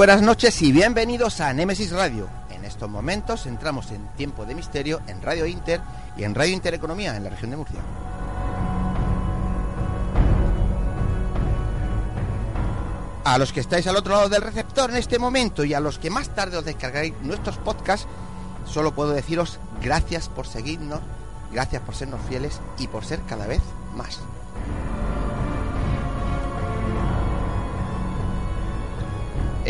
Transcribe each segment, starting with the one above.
Buenas noches y bienvenidos a Nemesis Radio. En estos momentos entramos en Tiempo de Misterio en Radio Inter y en Radio Intereconomía en la región de Murcia. A los que estáis al otro lado del receptor en este momento y a los que más tarde os descargaréis nuestros podcasts, solo puedo deciros gracias por seguirnos, gracias por sernos fieles y por ser cada vez más.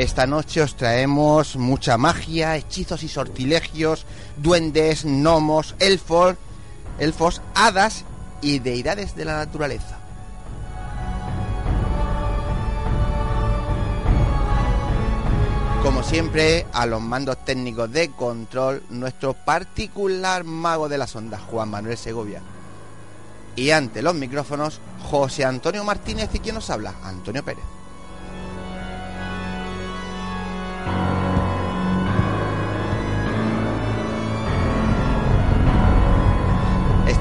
Esta noche os traemos mucha magia, hechizos y sortilegios, duendes, gnomos, elfos, elfos, hadas y deidades de la naturaleza. Como siempre, a los mandos técnicos de control, nuestro particular mago de las ondas, Juan Manuel Segovia. Y ante los micrófonos, José Antonio Martínez y quien nos habla, Antonio Pérez.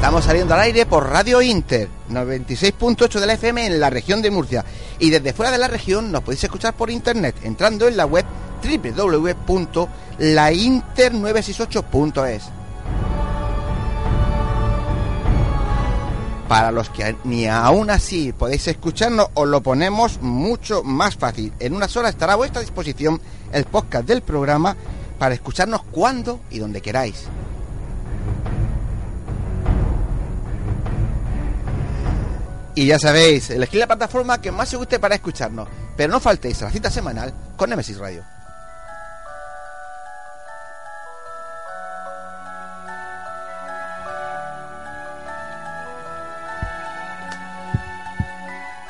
Estamos saliendo al aire por Radio Inter, 96.8 de la FM en la región de Murcia. Y desde fuera de la región nos podéis escuchar por internet entrando en la web www.lainter968.es. Para los que ni aún así podéis escucharnos, os lo ponemos mucho más fácil. En una sola estará a vuestra disposición el podcast del programa para escucharnos cuando y donde queráis. Y ya sabéis, elegid la plataforma que más os guste para escucharnos. Pero no faltéis a la cita semanal con Nemesis Radio.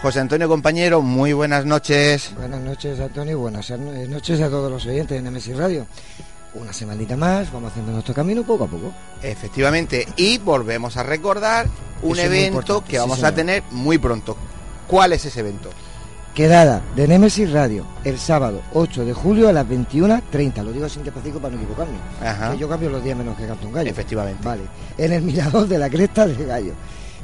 José Antonio, compañero, muy buenas noches. Buenas noches, Antonio, y buenas noches a todos los oyentes de Nemesis Radio. Una semanita más, vamos haciendo nuestro camino poco a poco. Efectivamente, y volvemos a recordar un Eso evento que vamos sí, a tener muy pronto. ¿Cuál es ese evento? Quedada de Nemesis Radio el sábado 8 de julio a las 21.30. Lo digo sin despacito para no equivocarme. Ajá. Que yo cambio los días menos que canto un gallo. Efectivamente. Vale. En el mirador de la cresta del gallo.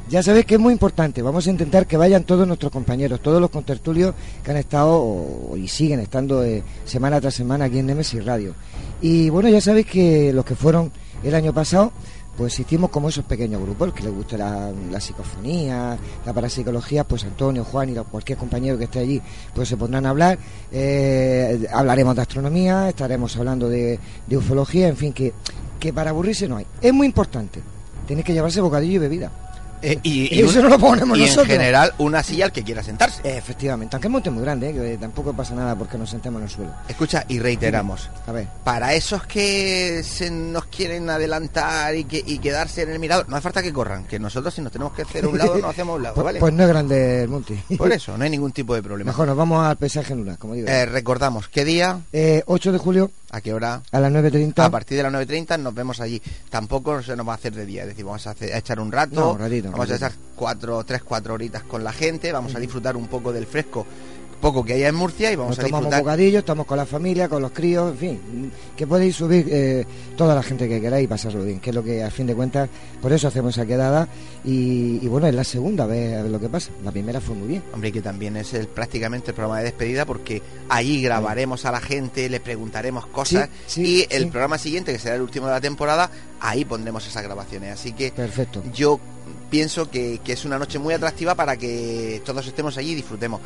Ya sabéis que es muy importante. Vamos a intentar que vayan todos nuestros compañeros, todos los contertulios que han estado o- y siguen estando eh, semana tras semana aquí en Nemesis Radio. Y bueno, ya sabéis que los que fueron el año pasado, pues existimos como esos pequeños grupos, el que les guste la, psicofonía, la parapsicología, pues Antonio, Juan y cualquier compañero que esté allí, pues se pondrán a hablar. Eh, hablaremos de astronomía, estaremos hablando de, de ufología, en fin, que, que para aburrirse no hay. Es muy importante. Tenéis que llevarse bocadillo y bebida. Eh, y, Y eso no lo ponemos y nosotros. en general, una silla al que quiera sentarse. Efectivamente, aunque el monte es muy grande, ¿eh? que tampoco pasa nada porque nos sentemos en el suelo. Escucha, y reiteramos. A ver, Para esos que se nos quieren adelantar y, que, y quedarse en el mirador, no hace falta que corran, que nosotros si nos tenemos que hacer un lado, nos hacemos un lado, pues, ¿vale? pues no es grande el monte. Por eso, no hay ningún tipo de problema. Mejor nos vamos al paisaje anular, como digo. Eh, recordamos, ¿qué día? Eh, 8 de julio ¿A qué hora? a las 9.30. A partir de las 9.30 nos vemos allí. Tampoco se nos va a hacer de día, es decir, vamos a, hacer- a echar un rato, No, un ratito, vamos a echar cuatro, tres, cuatro horitas con la gente, vamos a disfrutar un poco del fresco poco que haya en Murcia y vamos Nos a tomamos disfrutar. bocadillos, estamos con la familia, con los críos, en fin, que podéis subir eh, toda la gente que queráis y pasarlo bien, que es lo que a fin de cuentas, por eso hacemos esa quedada y, y bueno, es la segunda vez a ver lo que pasa. La primera fue muy bien. Hombre, que también es el, prácticamente el programa de despedida porque allí grabaremos a la gente, le preguntaremos cosas Sí, y el programa siguiente, que será el último de la temporada, ahí pondremos esas grabaciones. Así que Perfecto. yo pienso que, que es una noche muy atractiva para que todos estemos allí y disfrutemos.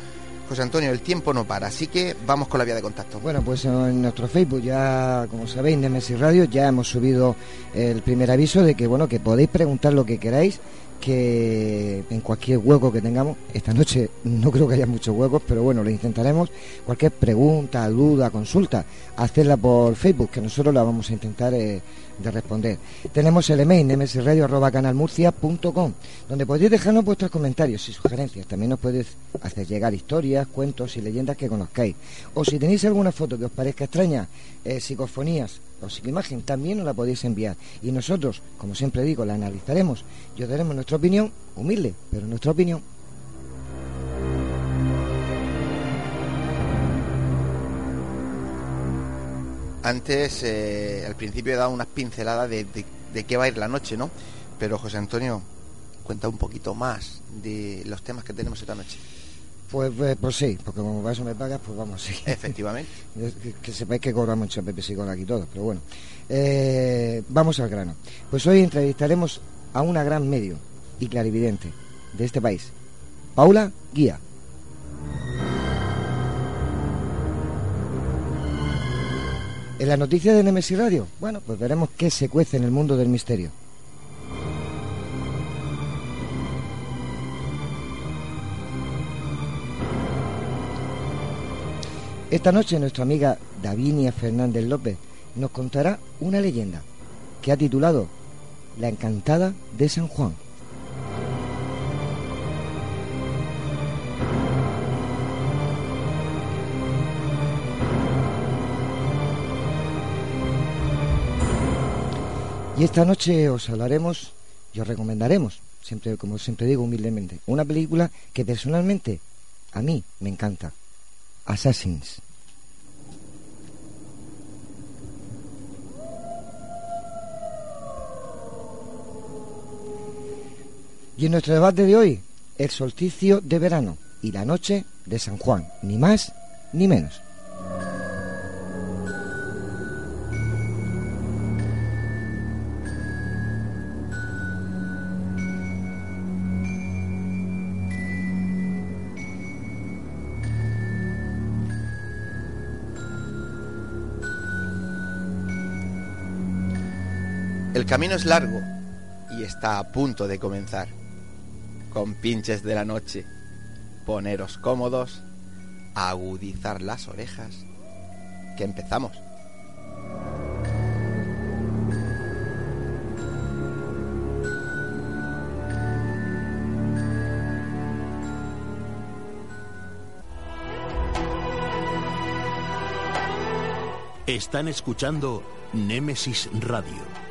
José Antonio, el tiempo no para, así que vamos con la vía de contacto. Bueno, pues en nuestro Facebook ya, como sabéis, Nemesis Radio, ya hemos subido el primer aviso de que, bueno, que podéis preguntar lo que queráis, que en cualquier hueco que tengamos, esta noche no creo que haya muchos huecos, pero bueno, lo intentaremos. Cualquier pregunta, duda, consulta, hacerla por Facebook, que nosotros la vamos a intentar eh, de responder. Tenemos el email nemesisradio.canalmurcia.com, donde podéis dejarnos vuestros comentarios y sugerencias. También nos podéis hacer llegar historias, cuentos y leyendas que conozcáis. O si tenéis alguna foto que os parezca extraña, eh, psicofonías o imagen, también nos la podéis enviar. Y nosotros, como siempre digo, la analizaremos y os daremos nuestra opinión, humilde, pero nuestra opinión. Antes, eh, al principio he dado unas pinceladas de, de, de qué va a ir la noche, ¿no? Pero José Antonio, cuenta un poquito más de los temas que tenemos esta noche. Pues, pues, pues sí, porque como para eso me pagas, pues vamos, sí. Efectivamente. que, que sepáis que cobramos mucho Pepe Sicón aquí todos, pero bueno. Eh, vamos al grano. Pues hoy entrevistaremos a una gran medio y clarividente de este país, Paula Guía. En la noticia de Nemesis Radio, bueno, pues veremos qué se cuece en el mundo del misterio. Esta noche nuestra amiga Davinia Fernández López nos contará una leyenda que ha titulado La Encantada de San Juan. Y esta noche os hablaremos y os recomendaremos, siempre como siempre digo humildemente, una película que personalmente a mí me encanta. Assassins. Y en nuestro debate de hoy, el solsticio de verano y la noche de San Juan, ni más ni menos. El camino es largo y está a punto de comenzar. Con pinches de la noche, poneros cómodos, agudizar las orejas, que empezamos. Están escuchando Némesis Radio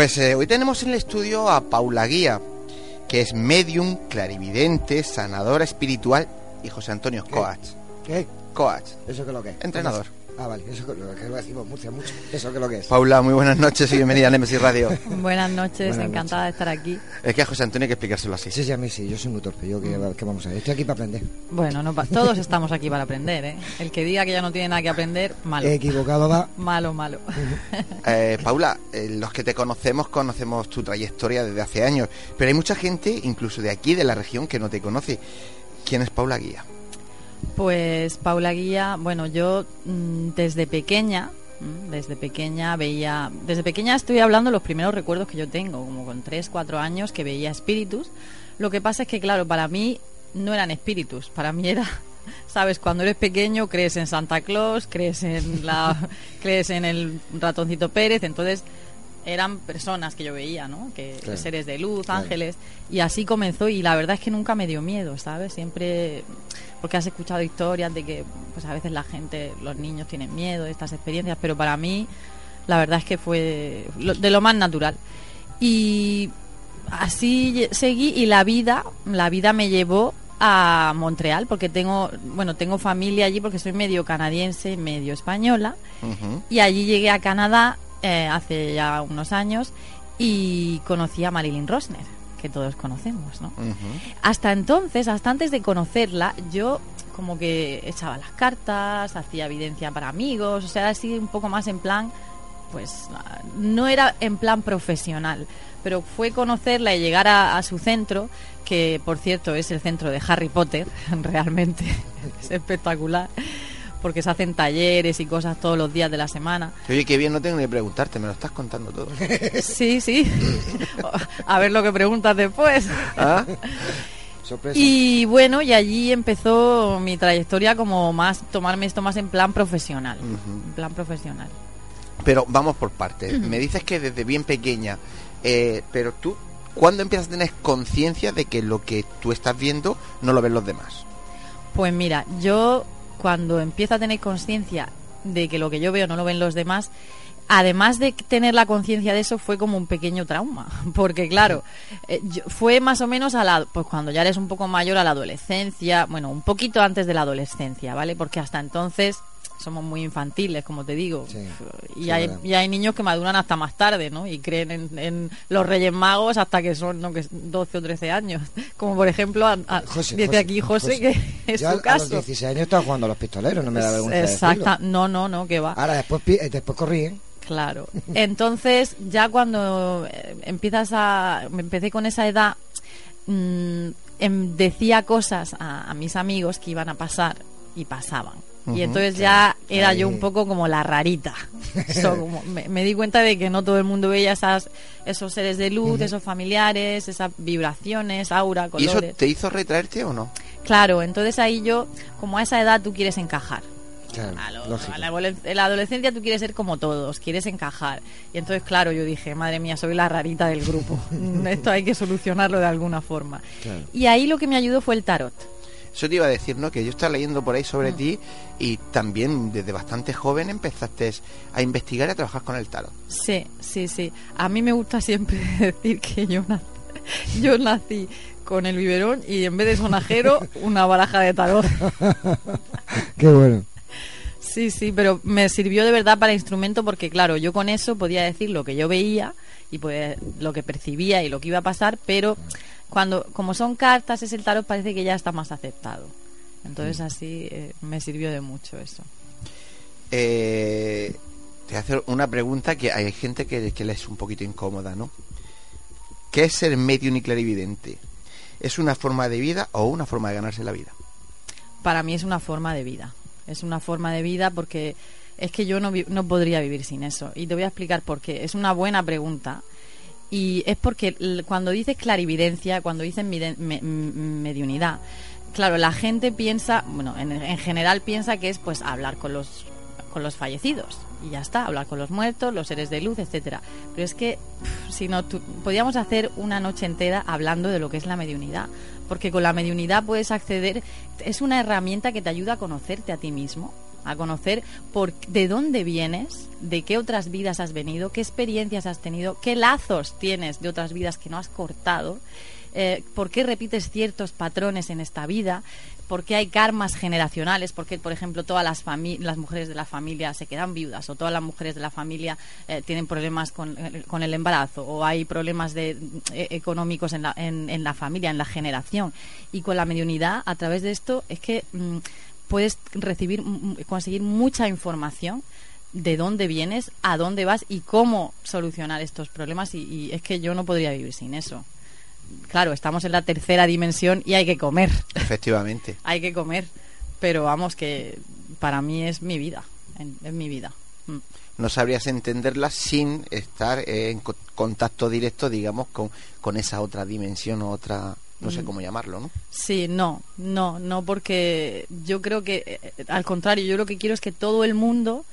Pues eh, hoy tenemos en el estudio a Paula Guía, que es medium, clarividente, sanadora espiritual y José Antonio Coach. ¿Qué? Coach. ¿Eso qué es lo que es? Entrenador. Ah, vale, eso que lo que lo decimos Murcia mucho. Eso que es lo que es. Paula, muy buenas noches y bienvenida a Nemesis Radio. Buenas noches, Buenas encantada de estar aquí. Es que a José Antonio hay que explicárselo así. Sí, sí, a mí sí, yo soy muy torpe. Yo, ¿qué, qué vamos a ver? Estoy aquí para aprender. Bueno, no pa- todos estamos aquí para aprender, ¿eh? El que diga que ya no tiene nada que aprender, malo. Equivocado va. Malo, malo. Eh, Paula, eh, los que te conocemos conocemos tu trayectoria desde hace años, pero hay mucha gente, incluso de aquí, de la región, que no te conoce. ¿Quién es Paula Guía? Pues Paula Guía, bueno, yo mm, desde pequeña, mm, desde pequeña veía, desde pequeña estoy hablando de los primeros recuerdos que yo tengo, como con 3, 4 años que veía espíritus. Lo que pasa es que, claro, para mí no eran espíritus, para mí era, sabes, cuando eres pequeño crees en Santa Claus, crees en la, crees en el ratoncito Pérez, entonces eran personas que yo veía, ¿no? Que Claro. seres de luz, Claro. ángeles, y así comenzó y la verdad es que nunca me dio miedo, ¿sabes? Siempre porque has escuchado historias de que pues a veces la gente, los niños tienen miedo de estas experiencias, pero para mí la verdad es que fue lo- de lo más natural. Y así seguí y la vida, la vida me llevó a Montreal porque tengo, bueno, tengo familia allí porque soy medio canadiense, medio española. Y allí llegué a Canadá eh, hace ya unos años y conocí a Marilyn Rosner, que todos conocemos, ¿no? Hasta entonces, hasta antes de conocerla, yo como que echaba las cartas, hacía evidencia para amigos, o sea, así un poco más en plan, pues no era en plan profesional, pero fue conocerla y llegar a, a su centro, que por cierto es el centro de Harry Potter, realmente es espectacular, porque se hacen talleres y cosas todos los días de la semana. Oye, qué bien, no tengo ni que preguntarte, me lo estás contando todo. Sí, sí. A ver lo que preguntas después. ¿Ah? Sorpresa. Y bueno, y allí empezó mi trayectoria como más, tomarme esto más en plan profesional. En plan profesional. Pero vamos por partes. Me dices que desde bien pequeña, eh, pero tú, ¿cuándo empiezas a tener conciencia de que lo que tú estás viendo no lo ven los demás? Pues mira, yo cuando empiezo a tener conciencia de que lo que yo veo no lo ven los demás, además de tener la conciencia de eso, fue como un pequeño trauma. Porque claro, eh, fue más o menos a la, pues cuando ya eres un poco mayor a la adolescencia, bueno, un poquito antes de la adolescencia, ¿vale? Porque hasta entonces somos muy infantiles, como te digo. Sí, y, sí, hay, verdad. y hay niños que maduran hasta más tarde, ¿no? Y creen en, en los Reyes Magos hasta que son ¿no? que es 12 o 13 años. Como por ejemplo, a- a- José, dice José, aquí José, José. que es Yo su a- A caso. los 16 años estaba jugando a los pistoleros, no me da vergüenza Exacta, decirlo. no, no, no, que va. Ahora después, eh, después corrí, ¿eh? Claro. Entonces, ya cuando eh, empiezas a. Me empecé con esa edad, mm, em, decía cosas a, a mis amigos que iban a pasar y pasaban. Y entonces ya era Ahí. yo un poco como la rarita. So, como me, me di cuenta de que no todo el mundo veía esas, esos seres de luz, esos familiares, esas vibraciones, aura, ¿Y eso colores. te hizo retraerte o no? Claro, entonces ahí yo, como a esa edad tú quieres encajar. Claro, A lo- lógico. a la, en la adolescencia tú quieres ser como todos, quieres encajar. Y entonces, claro, yo dije, madre mía, soy la rarita del grupo. Esto hay que solucionarlo de alguna forma. Claro. Y ahí lo que me ayudó fue el tarot. Eso te iba a decir, ¿no? Que yo estaba leyendo por ahí Mm. sobre ti y también desde bastante joven empezaste a investigar y a trabajar con el tarot. Sí, sí, sí. A mí me gusta siempre decir que yo nací, yo nací con el biberón y en vez de sonajero, una baraja de tarot. Qué bueno. Sí, sí, pero me sirvió de verdad para instrumento porque, claro, yo con eso podía decir lo que yo veía y pues lo que percibía y lo que iba a pasar, pero cuando, como son cartas, es el tarot, parece que ya está más aceptado. Entonces así eh, me sirvió de mucho eso. Eh, te voy a hacer una pregunta que hay gente que, que le es un poquito incómoda, ¿no? ¿Qué es ser medium y clarividente? ¿Es una forma de vida o una forma de ganarse la vida? Para mí es una forma de vida. Es una forma de vida porque es que yo no, vi- no podría vivir sin eso. Y te voy a explicar por qué. Es una buena pregunta. Y es porque cuando dices clarividencia, cuando dices mediunidad, claro, la gente piensa, bueno, en, en general piensa que es pues hablar con los con los fallecidos y ya está, hablar con los muertos, los seres de luz, etcétera. Pero es que si no tú- podíamos hacer una noche entera hablando de lo que es la mediunidad, porque con la mediunidad puedes acceder, es una herramienta que te ayuda a conocerte a ti mismo, a conocer por de dónde vienes, de qué otras vidas has venido, qué experiencias has tenido, qué lazos tienes de otras vidas que no has cortado eh, por qué repites ciertos patrones en esta vida, por qué hay karmas generacionales, por qué, por ejemplo, todas las, las mujeres de la familia se quedan viudas o todas las mujeres de la familia eh, tienen problemas con, con, el embarazo o hay problemas económicos en la, en, la, familia, en la generación. Y con la mediunidad, a través de esto, es que mm, puedes recibir, conseguir mucha información de dónde vienes, a dónde vas y cómo solucionar estos problemas y, es que yo no podría vivir sin eso. Claro, estamos en la tercera dimensión y hay que comer. Efectivamente. hay que comer, pero vamos que para mí es mi vida, es mi vida. Mm. No sabrías entenderla sin estar en contacto directo, digamos, con, con esa otra dimensión o otra no sé mm. cómo llamarlo, ¿no? Sí, no, no, no, porque yo creo que, eh, al contrario, yo lo que quiero es que todo el mundo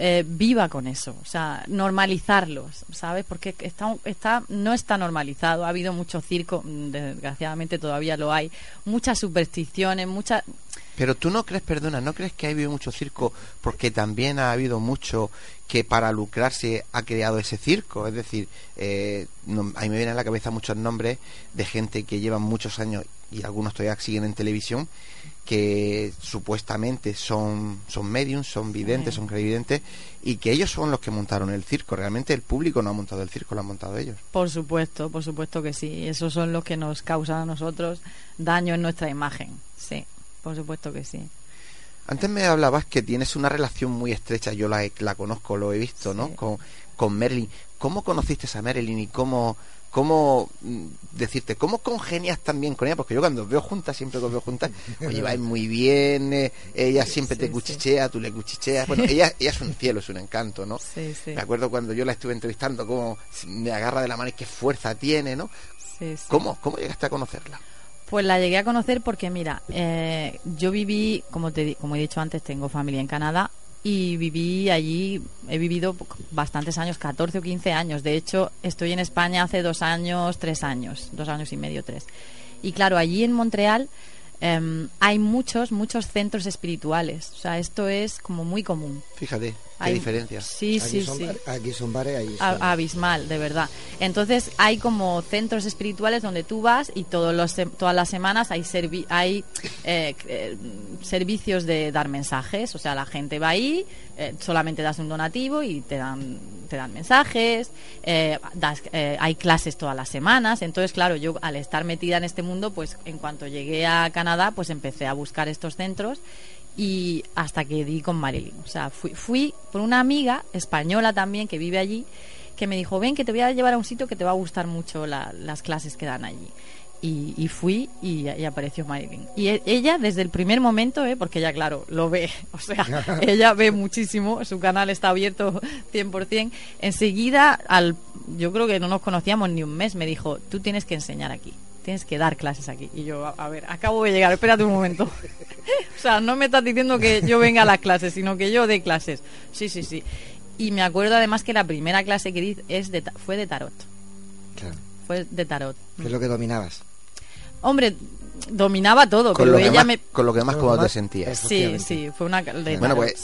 eh, viva con eso, o sea, normalizarlo, ¿sabes? Porque está, está, no está normalizado, ha habido mucho circo, mm, desgraciadamente todavía lo hay, muchas supersticiones, muchas... Pero tú no crees, perdona, ¿no crees que ha habido mucho circo porque también ha habido mucho que para lucrarse ha creado ese circo? Es decir, eh, a mí me vienen a la cabeza muchos nombres de gente que llevan muchos años y algunos todavía siguen en televisión que supuestamente son, son mediums, son videntes, son clarividentes, y que ellos son los que montaron el circo. Realmente el público no ha montado el circo, lo han montado ellos. Por supuesto, por supuesto que sí. Esos son los que nos causan a nosotros daño en nuestra imagen. Sí, por supuesto que sí. Antes me hablabas que tienes una relación muy estrecha, yo la, la conozco, lo he visto, ¿no? Con, con Merlin. ¿Cómo conociste a Merlin y cómo cómo mm, decirte, cómo congenias también con ella, porque yo cuando os veo juntas, siempre que os veo juntas, os lleváis muy bien, eh, ella siempre te cuchichea, tú le cuchicheas, bueno, ella, ella es un cielo, es un encanto, ¿no? Sí, sí. Me acuerdo cuando yo la estuve entrevistando, cómo me agarra de la mano y qué fuerza tiene, ¿no? ¿Cómo, ¿Cómo llegaste a conocerla? Pues la llegué a conocer porque, mira, eh, yo viví, como, te, como he dicho antes, tengo familia en Canadá y viví allí, he vivido bastantes años, 14 o 15 años. De hecho, estoy en España hace dos años, tres años, dos años y medio, tres. Y claro, allí en Montreal em, hay muchos, muchos centros espirituales. O sea, esto es como muy común. Fíjate. Hay diferencias. Sí, sí, sí. aquí son bares, ahí Abismal, de verdad. Entonces hay como centros espirituales donde tú vas y todos los, todas las semanas hay, hay eh, eh, servicios de dar mensajes. O sea, la gente va ahí, eh, solamente das un donativo y te dan, te dan mensajes. hay clases todas las semanas. Entonces, claro, yo al estar metida en este mundo, pues en cuanto llegué a Canadá, pues empecé a buscar estos centros y hasta que di con Marilyn. O sea, fui, fui por una amiga española también que vive allí que me dijo, ven que te voy a llevar a un sitio que te va a gustar mucho las clases que dan allí. Y, fui y, apareció Marilyn. Y e, ella desde el primer momento, ¿eh? porque ella, claro, lo ve, o sea, ella ve muchísimo, su canal está abierto 100%. Enseguida, al, yo creo que no nos conocíamos ni un mes, me dijo, tú tienes que enseñar aquí tienes que dar clases aquí. Y yo, a, ver, acabo de llegar, espérate un momento. o sea, no me estás diciendo que yo venga a las clases, sino que yo dé clases. Sí, sí, sí. Y me acuerdo además que la primera clase que di es de, fue de tarot. Claro. Fue de tarot. ¿Qué es lo que dominabas? Hombre, dominaba todo, con pero lo ella me... Con lo que más cómodo te sentías. Sí, sí, fue una... De bueno, pues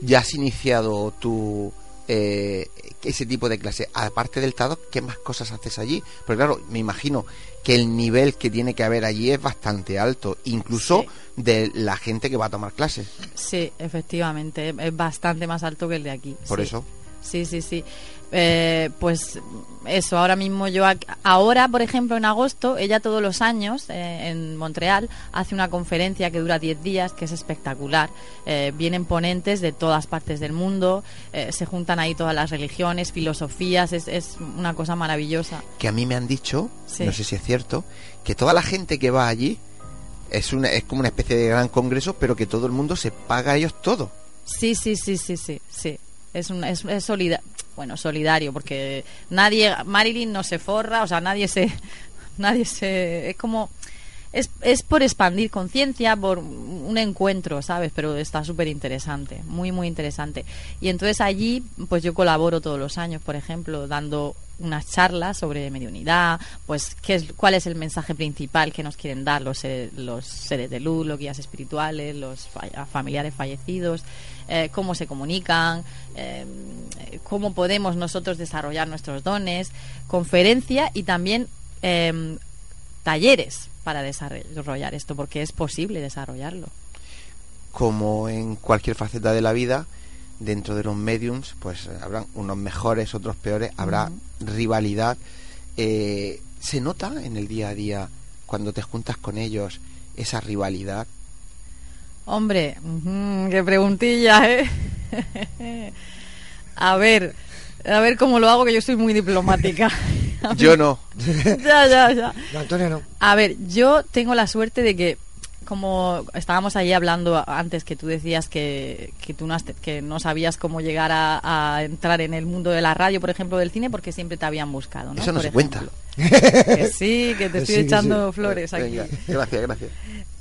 ya has iniciado tu eh, ese tipo de clase. Aparte del TADO, ¿qué más cosas haces allí? Porque claro, me imagino que el nivel que tiene que haber allí es bastante alto, incluso de la gente que va a tomar clases. Sí, efectivamente, es bastante más alto que el de aquí. Por eso. Sí, sí, sí. Eh, pues eso, ahora mismo yo, ahora por ejemplo en agosto, ella todos los años eh, en Montreal hace una conferencia que dura 10 días, que es espectacular. Eh, vienen ponentes de todas partes del mundo, se juntan ahí todas las religiones, filosofías, es, es, una cosa maravillosa. Que a mí me han dicho, no sé si es cierto, que toda la gente que va allí es, una, es como una especie de gran congreso, pero que todo el mundo se paga a ellos todo. Sí, sí, sí, sí, sí, sí es, un, es, bueno, solidario, porque nadie, Marilyn no se forra, o sea, nadie se, nadie se, es como, es, es por expandir conciencia, por un encuentro, ¿sabes? Pero está súper interesante, muy, muy interesante. Y entonces allí, pues yo colaboro todos los años, por ejemplo, dando unas charlas sobre mediunidad, pues qué es, cuál es el mensaje principal que nos quieren dar los seres, los seres de luz, los guías espirituales, los familiares fallecidos, eh, cómo se comunican, eh, cómo podemos nosotros desarrollar nuestros dones, conferencia y también eh, talleres para desarrollar esto, porque es posible desarrollarlo. Como en cualquier faceta de la vida, dentro de los mediums, pues habrán unos mejores, otros peores, habrá rivalidad. Eh, ¿Se nota en el día a día cuando te juntas con ellos esa rivalidad? Hombre, qué preguntilla, ¿eh? a ver, a ver cómo lo hago, que yo soy muy diplomática. yo no. ya, ya, ya. Antonio no. A ver, yo tengo la suerte de que como estábamos ahí hablando antes que tú decías que, que tú no, que no sabías cómo llegar a, entrar en el mundo de la radio, por ejemplo, del cine, porque siempre te habían buscado, ¿no? Eso no se cuenta. Que sí, que te estoy echando flores aquí. gracias, gracias.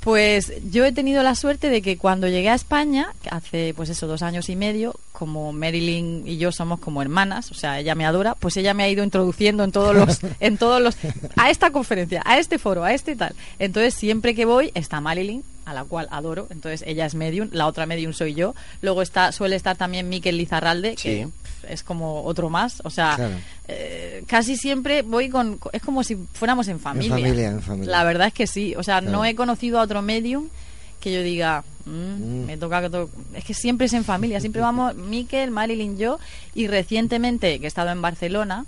Pues yo he tenido la suerte de que cuando llegué a España, hace pues eso, dos años y medio, como Marilyn y yo somos como hermanas, o sea, ella me adora, pues ella me ha ido introduciendo en todos los, en todos los, a esta conferencia, a este foro, a este tal. Entonces siempre que voy está Marilyn, a la cual adoro, entonces ella es medium, la otra medium soy yo. Luego está, suele estar también Miquel Lizarralde, que es como otro más, o sea, eh, casi siempre voy con, es como si fuéramos en familia. La verdad es que sí, o sea, no he conocido a otro medium que yo diga, mm, mm. me toca que es que siempre es en familia, siempre vamos Miquel, Marilyn, yo y recientemente que he estado en Barcelona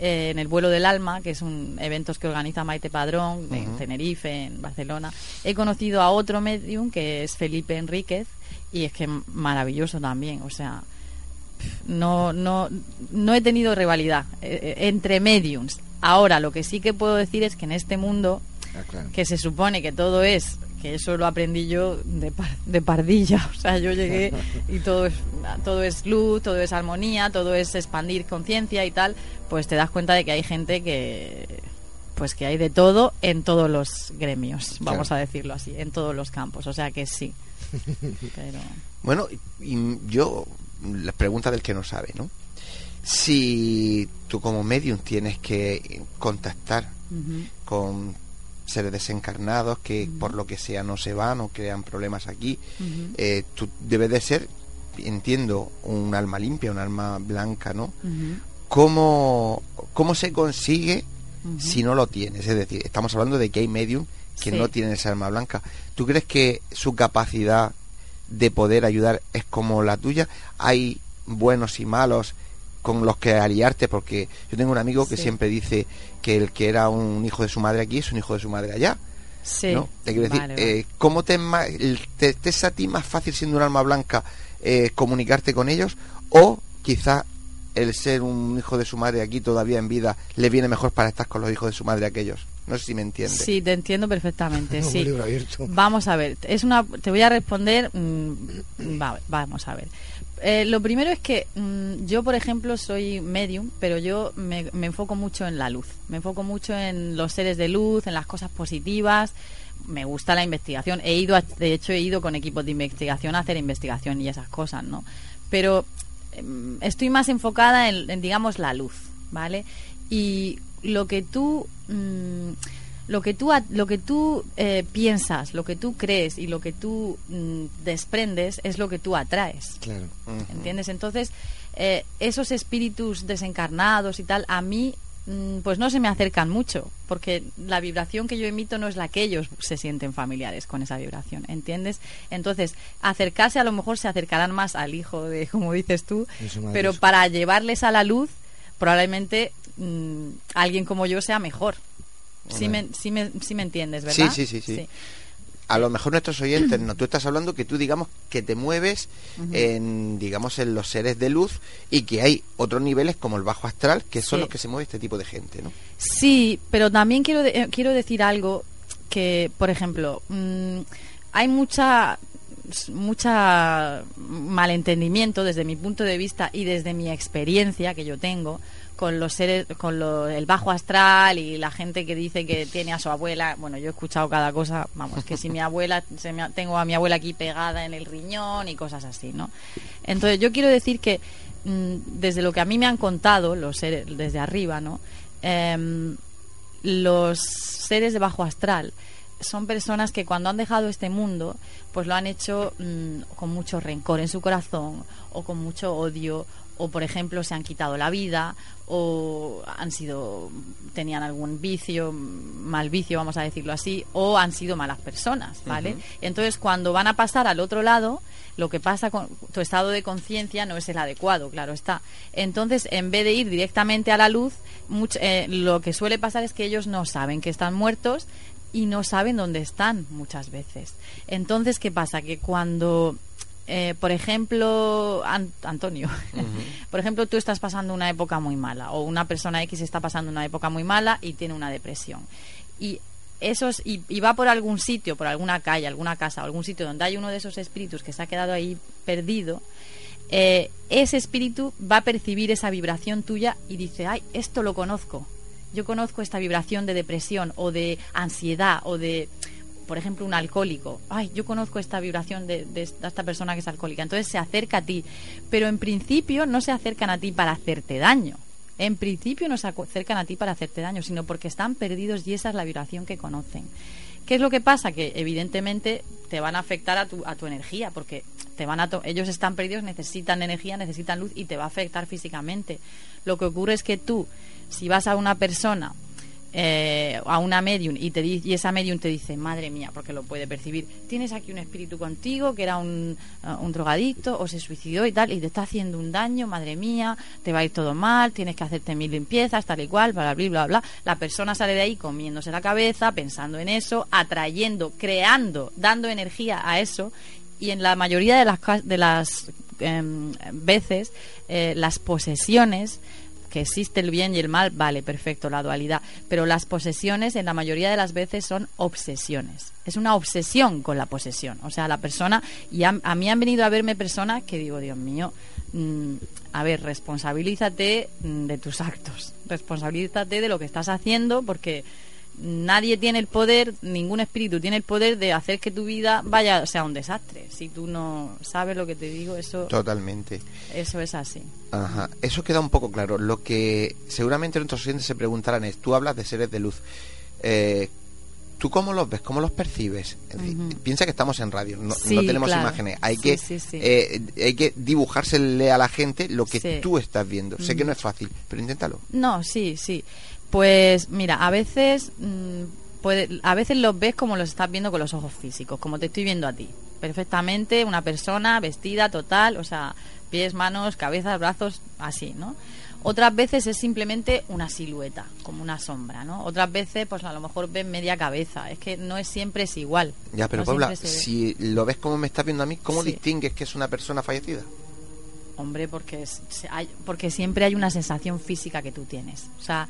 eh, en el vuelo del alma, que es un evento que organiza Maite Padrón en Tenerife, en Barcelona, he conocido a otro medium que es Felipe Enríquez y es que maravilloso también, o sea, no, no, no he tenido rivalidad eh, eh, entre mediums. Ahora, lo que sí que puedo decir es que en este mundo, ah, que se supone que todo es, que eso lo aprendí yo de, de pardilla, o sea, yo llegué y todo es, todo es luz, todo es armonía, todo es expandir conciencia y tal, pues te das cuenta de que hay gente que, pues que hay de todo en todos los gremios, vamos a decirlo así, en todos los campos, o sea que sí. Pero... Bueno, y yo la pregunta del que no sabe, ¿no? Si tú como medium tienes que contactar con seres desencarnados que por lo que sea no se van o crean problemas aquí, eh, tú debes de ser, entiendo, un alma limpia, un alma blanca, ¿no? ¿Cómo, ¿Cómo se consigue si no lo tienes? Es decir, estamos hablando de que hay medium que no tienen esa alma blanca. ¿Tú crees que su capacidad de poder ayudar es como la tuya. Hay buenos y malos con los que aliarte, porque yo tengo un amigo que siempre dice que el que era un hijo de su madre aquí es un hijo de su madre allá. Sí. Te quiero decir, eh, ¿cómo te, te, es a ti más fácil siendo un alma blanca eh, comunicarte con ellos? O quizá el ser un hijo de su madre aquí todavía en vida le viene mejor para estar con los hijos de su madre aquellos. No sé si me entiendes. Sí, te entiendo perfectamente. sí. Vamos a ver, es una, te voy a responder. Mm, vamos a ver. Eh, lo primero es que mm, yo, por ejemplo, soy medium, pero yo me, enfoco mucho en la luz. Me enfoco mucho en los seres de luz, en las cosas positivas. Me gusta la investigación. He ido, de hecho, he ido con equipos de investigación a hacer investigación y esas cosas, ¿no? Pero estoy más enfocada en, en, digamos, la luz, ¿vale? Y lo que tú mm, lo que tú lo que tú eh, piensas lo que tú crees y lo que tú mm, desprendes es lo que tú atraes. Claro. Entiendes entonces eh, esos espíritus desencarnados y tal a mí pues no se me acercan mucho porque la vibración que yo emito no es la que ellos se sienten familiares con esa vibración entiendes entonces acercarse a lo mejor se acercarán más al hijo de como dices tú pero para llevarles a la luz probablemente mm, alguien como yo sea mejor. Si me, si me, me entiendes, ¿verdad? Sí, sí, sí, sí. A lo mejor nuestros oyentes, no, tú estás hablando que tú digamos que te mueves en, digamos, en los seres de luz y que hay otros niveles como el bajo astral que son los que se mueve este tipo de gente, ¿no? Sí, pero también quiero, eh, quiero decir algo que, por ejemplo, mm, hay mucha mucha malentendimiento desde mi punto de vista y desde mi experiencia que yo tengo con los seres, con el bajo astral y la gente que dice que tiene a su abuela. Bueno, yo he escuchado cada cosa, vamos, que si mi abuela, se tengo a mi abuela aquí pegada en el riñón y cosas así, ¿no? Entonces yo quiero decir que mm, desde lo que a mí me han contado los seres desde arriba, ¿no? Em, los seres de bajo astral son personas que cuando han dejado este mundo, pues lo han hecho mm, con mucho rencor en su corazón o con mucho odio o por ejemplo se han quitado la vida o han sido tenían algún vicio mal vicio vamos a decirlo así o han sido malas personas vale entonces cuando van a pasar al otro lado lo que pasa con tu estado de conciencia no es el adecuado claro está. Entonces en vez de ir directamente a la luz eh, lo que suele pasar es que ellos no saben que están muertos y no saben dónde están muchas veces. Entonces qué pasa que cuando eh, por ejemplo, Antonio, por ejemplo, tú estás pasando una época muy mala o una persona X está pasando una época muy mala y tiene una depresión. Y esos y, va por algún sitio, por alguna calle, alguna casa, algún sitio donde hay uno de esos espíritus que se ha quedado ahí perdido, eh, ese espíritu va a percibir esa vibración tuya y dice, ay, esto lo conozco. Yo conozco esta vibración de depresión o de ansiedad o de por ejemplo, un alcohólico, ay, yo conozco esta vibración de, esta persona que es alcohólica, entonces se acerca a ti, pero en principio no se acercan a ti para hacerte daño. En principio no se acercan a ti para hacerte daño, sino porque están perdidos y esa es la vibración que conocen. ¿Qué es lo que pasa? Que evidentemente te van a afectar a tu, a tu energía, porque te van a ellos están perdidos, necesitan energía, necesitan luz y te va a afectar físicamente. Lo que ocurre es que tú, si vas a una persona eh, a una medium y, te, y esa medium te dice, madre mía, porque lo puede percibir, tienes aquí un espíritu contigo que era un, uh, un drogadicto o se suicidó y tal, y te está haciendo un daño, madre mía, te va a ir todo mal, tienes que hacerte mil limpiezas, tal y cual, bla, bla, bla, bla. La persona sale de ahí comiéndose la cabeza, pensando en eso, atrayendo, creando, dando energía a eso, y en la mayoría de las, de las em, veces, eh, las posesiones que existe el bien y el mal, vale, perfecto, la dualidad. Pero las posesiones en la mayoría de las veces son obsesiones. Es una obsesión con la posesión. O sea, la persona, y a, mí han venido a verme personas que digo, Dios mío, mm, a ver, responsabilízate mm, de tus actos, responsabilízate de lo que estás haciendo porque nadie tiene el poder, ningún espíritu tiene el poder de hacer que tu vida vaya, sea un desastre. Si tú no sabes lo que te digo, eso. Totalmente. Eso es así. Ajá. Eso queda un poco claro. Lo que seguramente nuestros oyentes se preguntarán es: tú hablas de seres de luz. Eh, ¿Tú cómo los ves? ¿Cómo los percibes? Piensa que estamos en radio, no, tenemos imágenes. Hay que, eh, hay que dibujársele a la gente lo que tú estás viendo. Sé que no es fácil, pero inténtalo. No, sí, sí. Pues mira, a veces mm, puede, a veces los ves como los estás viendo con los ojos físicos, como te estoy viendo a ti. Perfectamente, una persona vestida total, o sea, pies, manos, cabezas, brazos, así, ¿no? Otras veces es simplemente una silueta, como una sombra, ¿no? Otras veces, pues a lo mejor ves media cabeza. Es que no es siempre es igual. Ya, pero Paula, si lo ves como me estás viendo a mí, ¿cómo distingues que es una persona fallecida? Hombre, porque, hay, porque siempre hay una sensación física que tú tienes. O sea,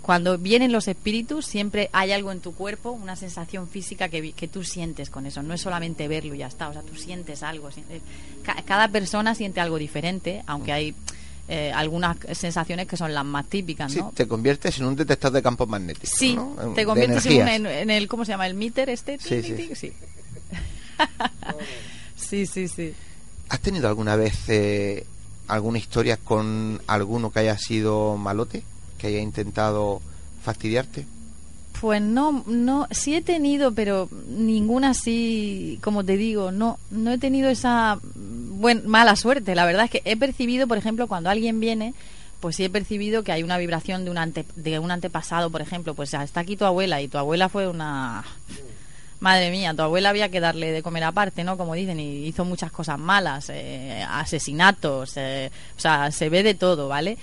cuando vienen los espíritus, siempre hay algo en tu cuerpo, una sensación física que, que tú sientes con eso. No es solamente verlo y ya está. O sea, tú sientes algo. cada persona siente algo diferente, aunque hay eh, algunas sensaciones que son las más típicas, ¿no? Sí, te conviertes en un detector de campos magnéticos. Sí, te conviertes en, en, el, ¿cómo se llama? El meter este. Sí, sí. sí. sí, sí, sí. ¿Has tenido alguna vez eh, alguna historia con alguno que haya sido malote, que haya intentado fastidiarte? Pues no, no, sí he tenido, pero ninguna así, como te digo, no, no he tenido esa buen, mala suerte. La verdad es que he percibido, por ejemplo, cuando alguien viene, pues sí he percibido que hay una vibración de un, ante, de un antepasado, por ejemplo, pues está aquí tu abuela y tu abuela fue una madre mía, tu abuela había que darle de comer aparte, ¿no? Como dicen, y hizo muchas cosas malas, eh, asesinatos, eh, o sea, se ve de todo, ¿vale?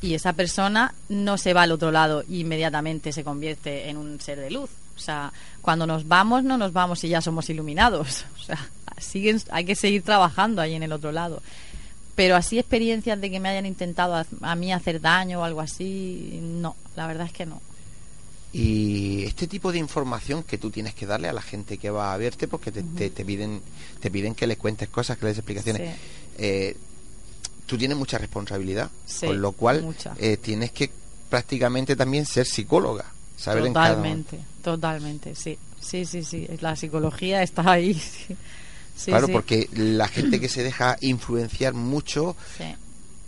Y esa persona no se va al otro lado e inmediatamente se convierte en un ser de luz. O sea, cuando nos vamos, no nos vamos y ya somos iluminados. O sea, siguen, hay que seguir trabajando ahí en el otro lado. Pero así experiencias de que me hayan intentado a, a mí hacer daño o algo así, no, la verdad es que no. Y este tipo de información que tú tienes que darle a la gente que va a verte, porque te, te, piden te piden que le cuentes cosas, que le des explicaciones. Eh, tú tienes mucha responsabilidad, con lo cual eh, tienes que prácticamente también ser psicóloga, saber totalmente, totalmente, sí, sí, sí, sí, la psicología está ahí. claro, porque la gente que se deja influenciar mucho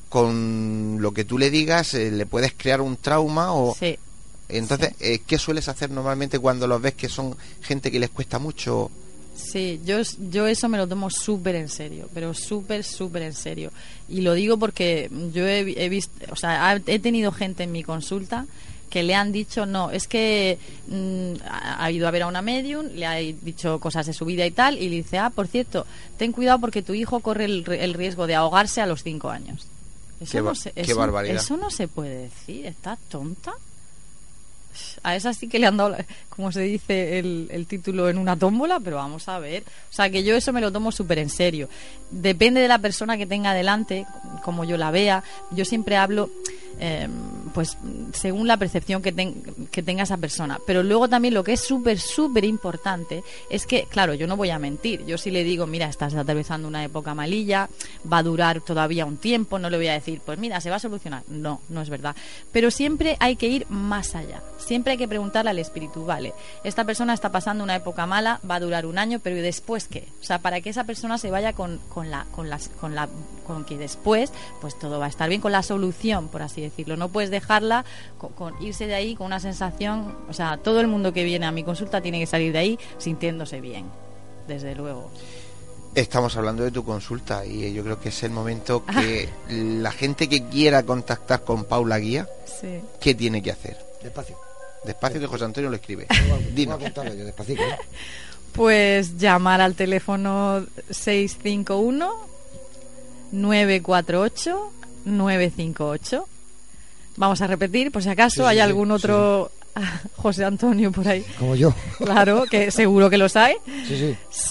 con lo que tú le digas, eh, le puedes crear un trauma o Entonces, eh, ¿qué sueles hacer normalmente cuando los ves que son gente que les cuesta mucho? Sí, yo, yo eso me lo tomo súper en serio, pero súper, súper en serio. Y lo digo porque yo he, visto, o sea, he tenido gente en mi consulta que le han dicho, no, es que mm, ha, ido a ver a una medium, le ha dicho cosas de su vida y tal, y le dice, ah, por cierto, ten cuidado porque tu hijo corre el, riesgo de ahogarse a los cinco años. Eso no se, barbaridad. Eso no se puede decir, ¿estás tonta? A esa sí que le han dado, como se dice, el, el, título en una tómbola, pero vamos a ver. O sea, que yo eso me lo tomo súper en serio. Depende de la persona que tenga delante, como yo la vea. Yo siempre hablo Em, pues según la percepción que, que tenga esa persona. Pero luego también lo que es súper, súper importante es que, claro, yo no voy a mentir. Yo si le digo, mira, estás atravesando una época malilla, va a durar todavía un tiempo, no le voy a decir, pues mira, se va a solucionar. No, no es verdad. Pero siempre hay que ir más allá. Siempre hay que preguntarle al espíritu, vale, esta persona está pasando una época mala, va a durar un año, pero ¿y después qué? O sea, para que esa persona se vaya con, con la, con, las, con la, con que después, pues todo va a estar bien, con la solución, por así decirlo. No puedes dejarla con, irse de ahí con una sensación, o sea, todo el mundo que viene a mi consulta tiene que salir de ahí sintiéndose bien, desde luego. Estamos hablando de tu consulta y yo creo que es el momento que la gente que quiera contactar con Paula Guía, ¿qué tiene que hacer? Despacio. Despacio que José Antonio lo escribe. Pues llamar al teléfono 651 948 958 Vamos a repetir, por si acaso hay algún otro José Antonio por ahí. Como yo. Claro, que seguro que los hay. Sí, sí.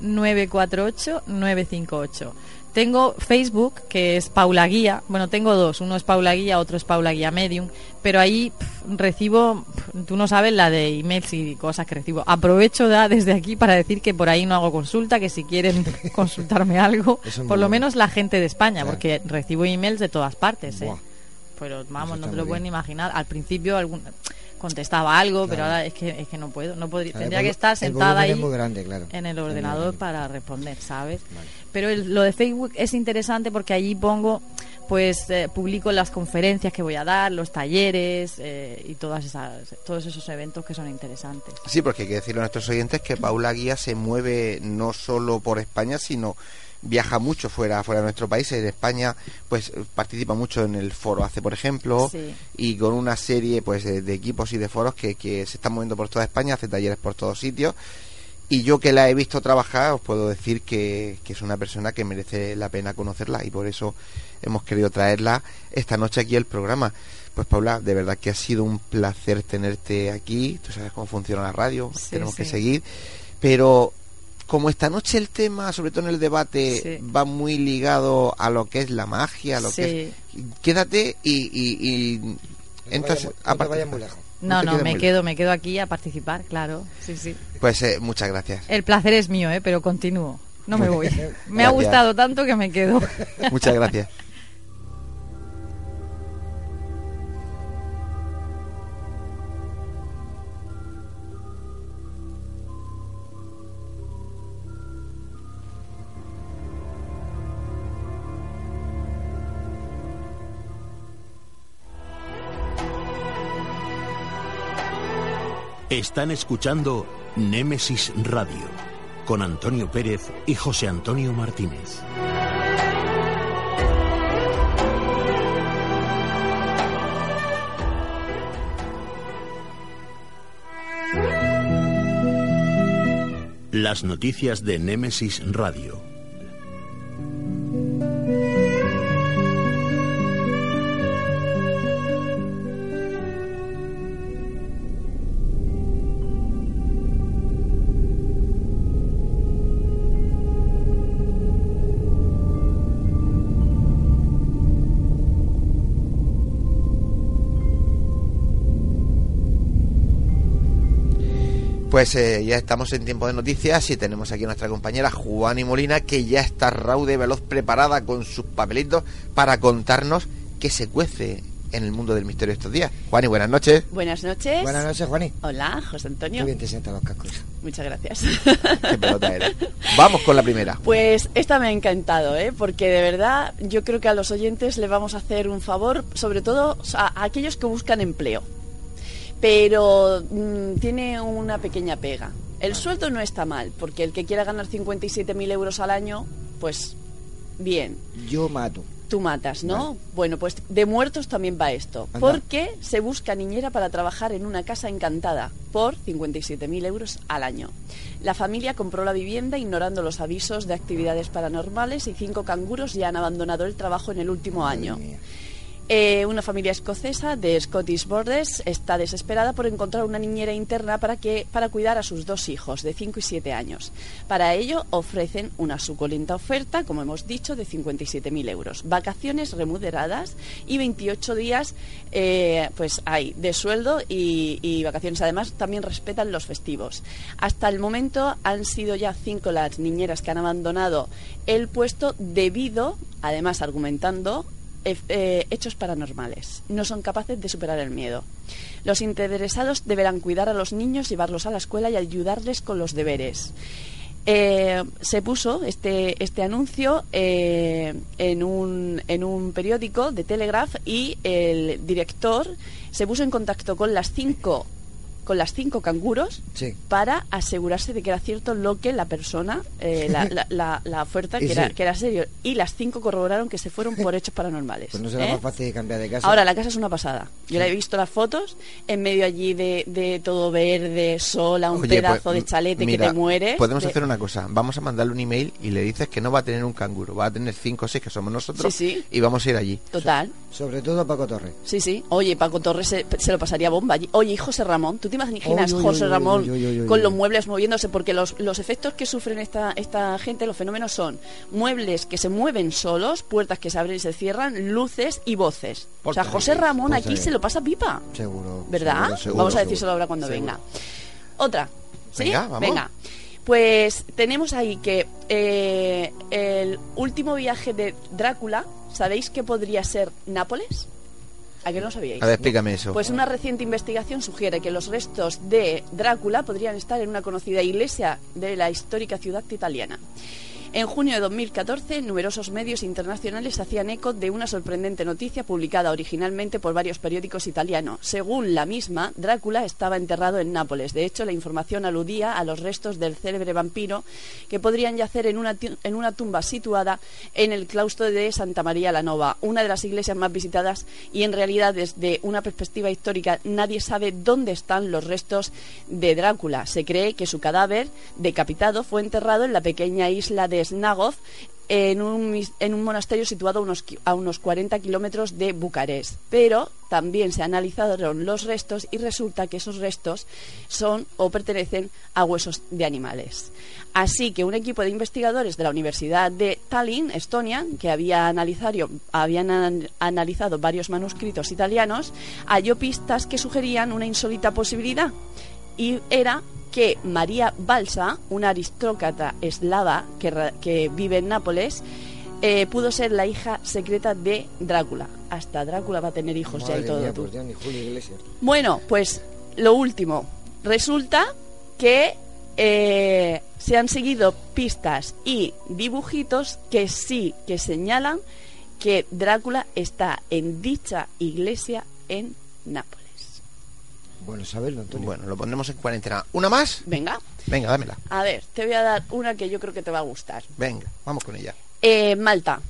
651-948-958. Tengo Facebook, que es Paula Guía. Bueno, tengo dos. Uno es Paula Guía, otro es Paula Guía Medium. Pero ahí recibo, tú no sabes la de emails y cosas que recibo. Aprovecho da, desde aquí para decir que por ahí no hago consulta, que si quieren consultarme algo, por lo menos la gente de España, porque recibo emails de todas partes. ¿eh? Pero vamos, no te lo pueden imaginar. Al principio algún contestaba algo, pero ahora es que, es que no puedo. no podría, Tendría que estar sentada ahí en el ordenador para responder, ¿sabes? Pero lo de Facebook es interesante porque allí pongo, pues eh, publico las conferencias que voy a dar, los talleres eh, y todas esas, todos esos eventos que son interesantes. Sí, porque hay que decirle a nuestros oyentes que Paula Guía se mueve no solo por España, sino viaja mucho fuera, fuera de nuestro país. En España, pues participa mucho en el foro hace, por ejemplo, y con una serie pues de, equipos y de foros que, que, se están moviendo por toda España, hace talleres por todos sitios. Y yo que la he visto trabajar, os puedo decir que, que, es una persona que merece la pena conocerla y por eso hemos querido traerla esta noche aquí al programa. Pues Paula, de verdad que ha sido un placer tenerte aquí. Tú sabes cómo funciona la radio, tenemos que seguir. Pero como esta noche el tema, sobre todo en el debate, va muy ligado a lo que es la magia, a lo que es, quédate y, y, y entras a muy lejos. No, no, me quedo, me quedo aquí a participar, claro. Sí, sí. Pues eh, muchas gracias. El placer es mío, eh, pero continúo. No me voy. me ha gustado tanto que me quedo. muchas gracias. Están escuchando Némesis Radio con Antonio Pérez y José Antonio Martínez. Las noticias de Némesis Radio Pues eh, ya estamos en tiempo de noticias y tenemos aquí a nuestra compañera Juan y Molina que ya está raude veloz preparada con sus papelitos para contarnos qué se cuece en el mundo del misterio estos días. Juani, buenas noches. Buenas noches. Buenas noches, Juani. Hola, José Antonio. Qué bien te sientan los cascos. Muchas gracias. Qué pelota eres. Vamos con la primera. Pues esta me ha encantado, ¿eh? porque de verdad yo creo que a los oyentes le vamos a hacer un favor, sobre todo a aquellos que buscan empleo pero mm, tiene una pequeña pega. El sueldo no está mal, porque el que quiera ganar 57.000 euros al año, pues bien, Yo mato. tú matas, ¿no? Bueno, pues de muertos también va esto, Anda. porque se busca niñera para trabajar en una casa encantada por 57.000 euros al año. La familia compró la vivienda ignorando los avisos de actividades paranormales y cinco canguros ya han abandonado el trabajo en el último año. Mía. Eh, una familia escocesa de Scottish Borders está desesperada por encontrar una niñera interna para, que, para cuidar a sus dos hijos de 5 y 7 años. Para ello ofrecen una suculenta oferta, como hemos dicho, de 57.000 euros. Vacaciones remuneradas y 28 días eh, pues hay de sueldo y, y vacaciones. Además, también respetan los festivos. Hasta el momento han sido ya cinco las niñeras que han abandonado el puesto debido, además argumentando, eh, eh, hechos paranormales. No son capaces de superar el miedo. Los interesados deberán cuidar a los niños, llevarlos a la escuela y ayudarles con los deberes. Eh, se puso este, este anuncio en, un, en un periódico de Telegraph y el director se puso en contacto con las cinco con las cinco canguros Sí. para asegurarse de que era cierto lo que la persona, eh, la, la- la- la oferta, que era, sí. que era serio. Y las cinco corroboraron que se fueron por hechos paranormales. Pues no será ¿eh? más fácil cambiar de casa. Ahora, la casa es una pasada. Yo la he visto las fotos, en medio allí de, de todo verde, sola, un Oye, pedazo pues, de chalete mira, que te mueres. Podemos de- hacer una cosa. Vamos a mandarle un email y le dices que no va a tener un canguro, va a tener cinco o seis que somos nosotros Sí, sí. y vamos a ir allí. Total. Sobre todo a Paco Torres. Sí, sí. Oye, Paco Torres se, se lo pasaría bomba allí. Oye, y José Ramón, ¿tú te imaginas José Ramón con los muebles moviéndose? Porque los, los efectos que sufren esta, esta gente, los fenómenos son muebles que se mueven solos, puertas que se abren y se cierran, luces y voces. O sea, José Ramón pues aquí sí. se lo pasa pipa. Seguro. ¿Verdad? seguro, seguro, vamos a decírselo ahora cuando venga. Otra. ¿Sí? Venga, vamos. Pues tenemos ahí que eh, el último viaje de Drácula, ¿sabéis que podría ser Nápoles? ¿A qué no lo sabíais? A ver, explícame eso. Pues una reciente investigación sugiere que los restos de Drácula podrían estar en una conocida iglesia de la histórica ciudad italiana. En junio de 2014, numerosos medios internacionales hacían eco de una sorprendente noticia publicada originalmente por varios periódicos italianos. Según la misma, Drácula estaba enterrado en Nápoles. De hecho, la información aludía a los restos del célebre vampiro que podrían yacer en una, en una tumba situada en el claustro de Santa María la Nova, una de las iglesias más visitadas y en realidad desde una perspectiva histórica nadie sabe dónde están los restos de Drácula. Se cree que su cadáver decapitado fue enterrado en la pequeña isla de Snagov en un, monasterio situado a unos, qui- a unos 40 kilómetros de Bucarest. Pero también se analizaron los restos y resulta que esos restos son o pertenecen a huesos de animales. Así que un equipo de investigadores de la Universidad de Tallinn, Estonia, que había analizado, habían an- analizado varios manuscritos italianos, halló pistas que sugerían una insólita posibilidad. Y era que María Balsa, una aristócrata eslava que, vive en Nápoles, eh, pudo ser la hija secreta de Drácula. Hasta Drácula va a tener hijos ya y todo. mía, tú. pues ya ni Julio. Bueno, pues lo último. Resulta que eh, se han seguido pistas y dibujitos que sí que señalan que Drácula está en dicha iglesia en Nápoles. Bueno, saberlo, Antonio. Bueno, lo pondremos en cuarentena. ¿Una más? Venga, Venga, dámela. a ver, te voy a dar una que yo creo que te va a gustar. Venga, vamos con ella. Eh, Malta.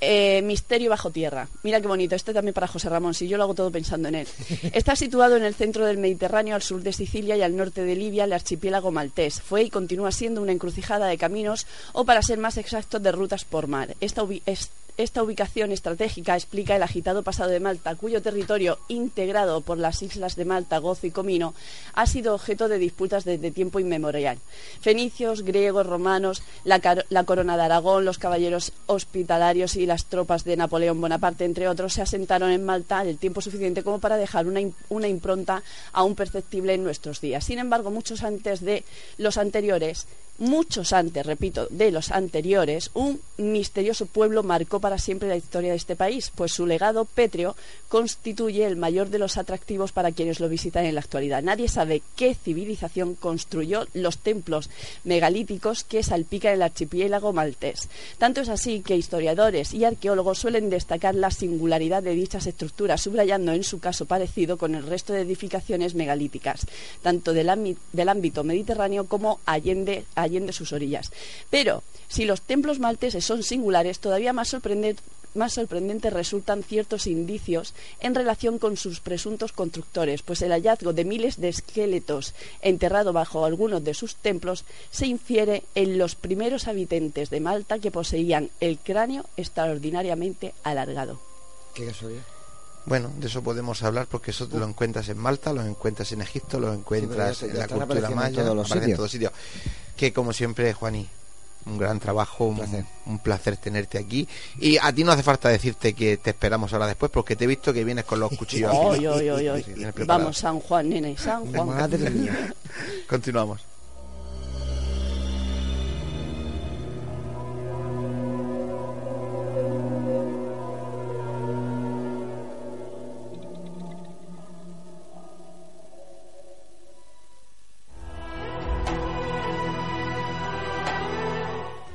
Eh, misterio bajo tierra. Mira qué bonito. Este también para José Ramón. Si yo lo hago todo pensando en él. Está situado en el centro del Mediterráneo, al sur de Sicilia y al norte de Libia, el archipiélago maltés. Fue y continúa siendo una encrucijada de caminos o, para ser más exactos, de rutas por mar. Esta, ubi- es- esta ubicación estratégica explica el agitado pasado de Malta, cuyo territorio, integrado por las islas de Malta, Gozo y Comino, ha sido objeto de disputas desde tiempo inmemorial. Fenicios, griegos, romanos, la, corona de Aragón, los caballeros hospitalarios y las tropas de Napoleón Bonaparte, entre otros, se asentaron en Malta el tiempo suficiente como para dejar una impronta aún perceptible en nuestros días. Sin embargo, muchos antes de los anteriores Muchos antes, repito, de los anteriores, un misterioso pueblo marcó para siempre la historia de este país, pues su legado pétreo constituye el mayor de los atractivos para quienes lo visitan en la actualidad. Nadie sabe qué civilización construyó los templos megalíticos que salpican el archipiélago maltés. Tanto es así que historiadores y arqueólogos suelen destacar la singularidad de dichas estructuras, subrayando en su caso parecido con el resto de edificaciones megalíticas, tanto del, ámbito mediterráneo como allende de sus orillas. Pero si los templos malteses son singulares, todavía más sorprendentes más sorprendentes resultan ciertos indicios en relación con sus presuntos constructores, pues el hallazgo de miles de esqueletos enterrados bajo algunos de sus templos se infiere en los primeros habitantes de Malta que poseían el cráneo extraordinariamente alargado. ¿Qué Bueno, de eso podemos hablar porque eso lo encuentras en Malta, lo encuentras en Egipto, lo encuentras en la cultura maya, en todos sitios que como siempre, Juaní, un gran trabajo, un placer. tenerse aquí. Y a ti no hace falta decirte que te esperamos ahora después, porque te he visto que vienes con los cuchillos. Vamos, San Juan, nene, San Juan. Madre mía. Continuamos.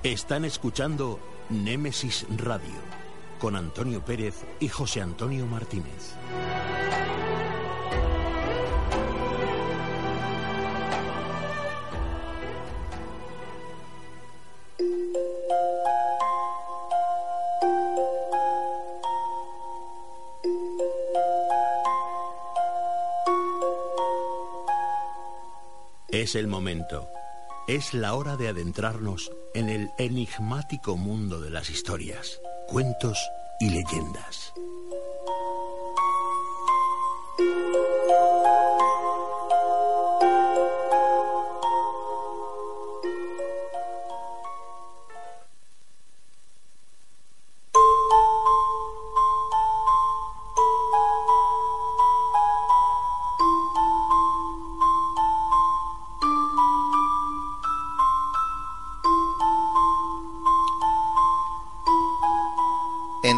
Están escuchando Némesis Radio con Antonio Pérez y José Antonio Martínez. Es el momento. Es la hora de adentrarnos en el enigmático mundo de las historias, cuentos y leyendas.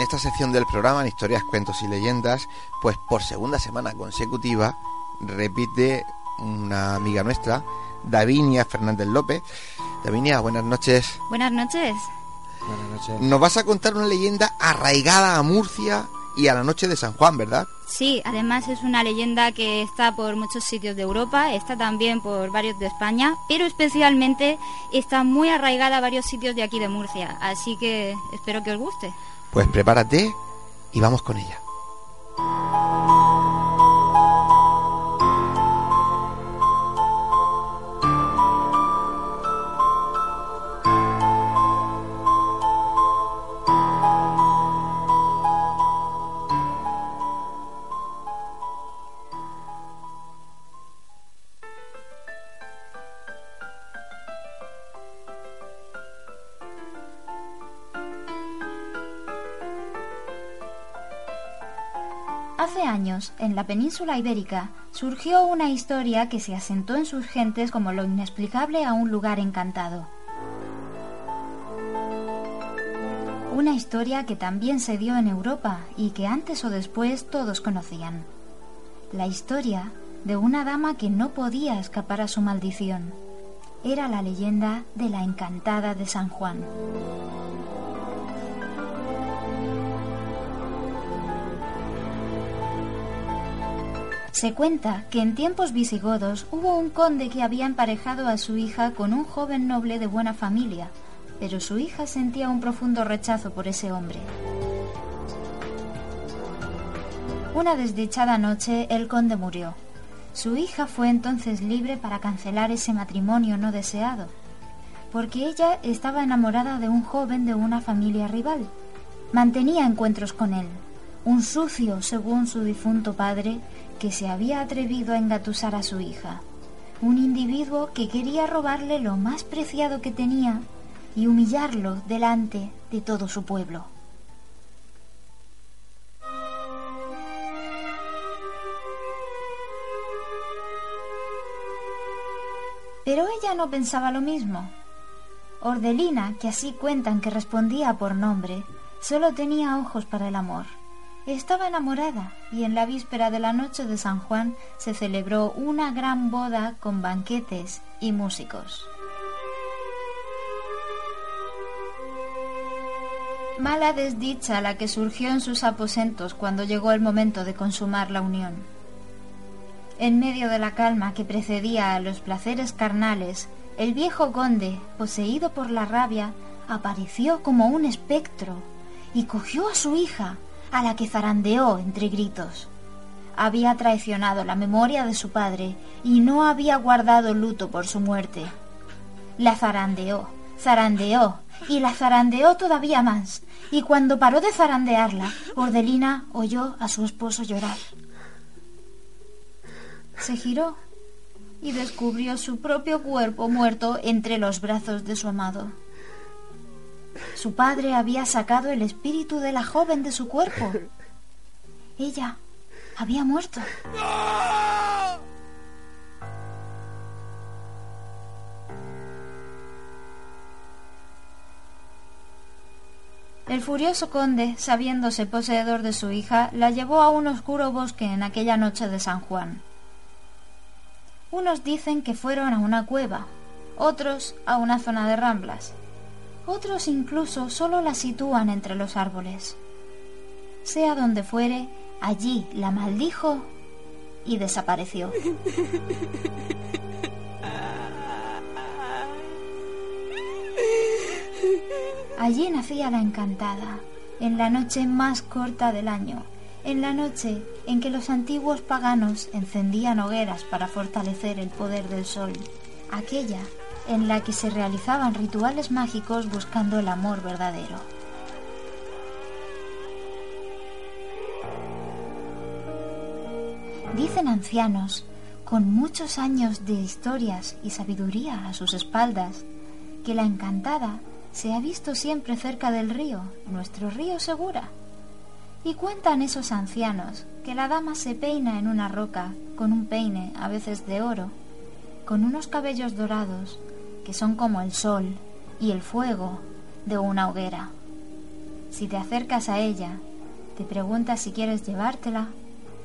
Sección del programa, en historias, cuentos y leyendas, pues por segunda semana consecutiva repite una amiga nuestra, Davinia Fernández López. Davinia, buenas noches. Buenas noches. Buenas noches. Nos vas a contar una leyenda arraigada a Murcia y a la noche de San Juan, ¿verdad? Sí, además es una leyenda que está por muchos sitios de Europa, está también por varios de España, pero especialmente está muy arraigada a varios sitios de aquí de Murcia, así que espero que os guste. Pues prepárate y vamos con ella. En la península ibérica, surgió una historia que se asentó en sus gentes como lo inexplicable a un lugar encantado. Una historia que también se dio en Europa y que antes o después todos conocían. La historia de una dama que no podía escapar a su maldición. Era la leyenda de la encantada de San Juan. Se cuenta que en tiempos visigodos hubo un conde que había emparejado a su hija con un joven noble de buena familia, pero su hija sentía un profundo rechazo por ese hombre. Una desdichada noche el conde murió. Su hija fue entonces libre para cancelar ese matrimonio no deseado, porque ella estaba enamorada de un joven de una familia rival. Mantenía encuentros con él, un sucio, según su difunto padre, que se había atrevido a engatusar a su hija, un individuo que quería robarle lo más preciado que tenía y humillarlo delante de todo su pueblo. Pero ella no pensaba lo mismo. Ordelina, que así cuentan que respondía por nombre, solo tenía ojos para el amor. Estaba enamorada y en la víspera de la noche de San Juan se celebró una gran boda con banquetes y músicos. Mala desdicha la que surgió en sus aposentos cuando llegó el momento de consumar la unión. En medio de la calma que precedía a los placeres carnales, el viejo conde, poseído por la rabia, apareció como un espectro y cogió a su hija, a la que zarandeó entre gritos. Había traicionado la memoria de su padre y no había guardado luto por su muerte. La zarandeó, zarandeó y la zarandeó todavía más, y cuando paró de zarandearla, Ordelina oyó a su esposo llorar. Se giró y descubrió su propio cuerpo muerto entre los brazos de su amado. Su padre había sacado el espíritu de la joven de su cuerpo. Ella había muerto. El furioso conde, sabiéndose poseedor de su hija, la llevó a un oscuro bosque en aquella noche de San Juan. Unos dicen que fueron a una cueva, otros a una zona de ramblas, otros incluso solo la sitúan entre los árboles. Sea donde fuere, allí la maldijo y desapareció. Allí nacía la encantada, en la noche más corta del año, en la noche en que los antiguos paganos encendían hogueras para fortalecer el poder del sol, aquella en la que se realizaban rituales mágicos buscando el amor verdadero. Dicen ancianos, con muchos años de historias y sabiduría a sus espaldas, que la encantada se ha visto siempre cerca del río, nuestro río Segura. Y cuentan esos ancianos que la dama se peina en una roca con un peine, a veces de oro, con unos cabellos dorados que son como el sol y el fuego de una hoguera. Si te acercas a ella, te preguntas si quieres llevártela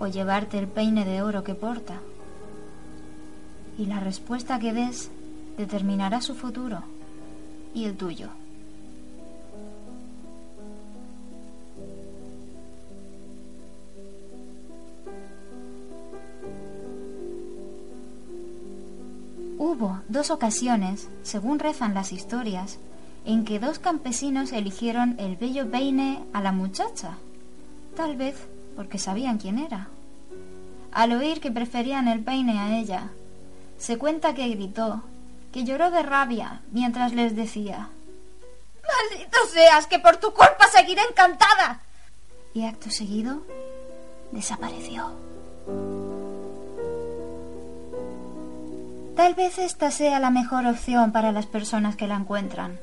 o llevarte el peine de oro que porta. Y la respuesta que des determinará su futuro y el tuyo. Hubo dos ocasiones, según rezan las historias, en que dos campesinos eligieron el bello peine a la muchacha, tal vez porque sabían quién era. Al oír que preferían el peine a ella, se cuenta que gritó, que lloró de rabia mientras les decía Maldito seas, que por tu culpa seguiré encantada. Y acto seguido desapareció. Tal vez esta sea la mejor opción para las personas que la encuentran.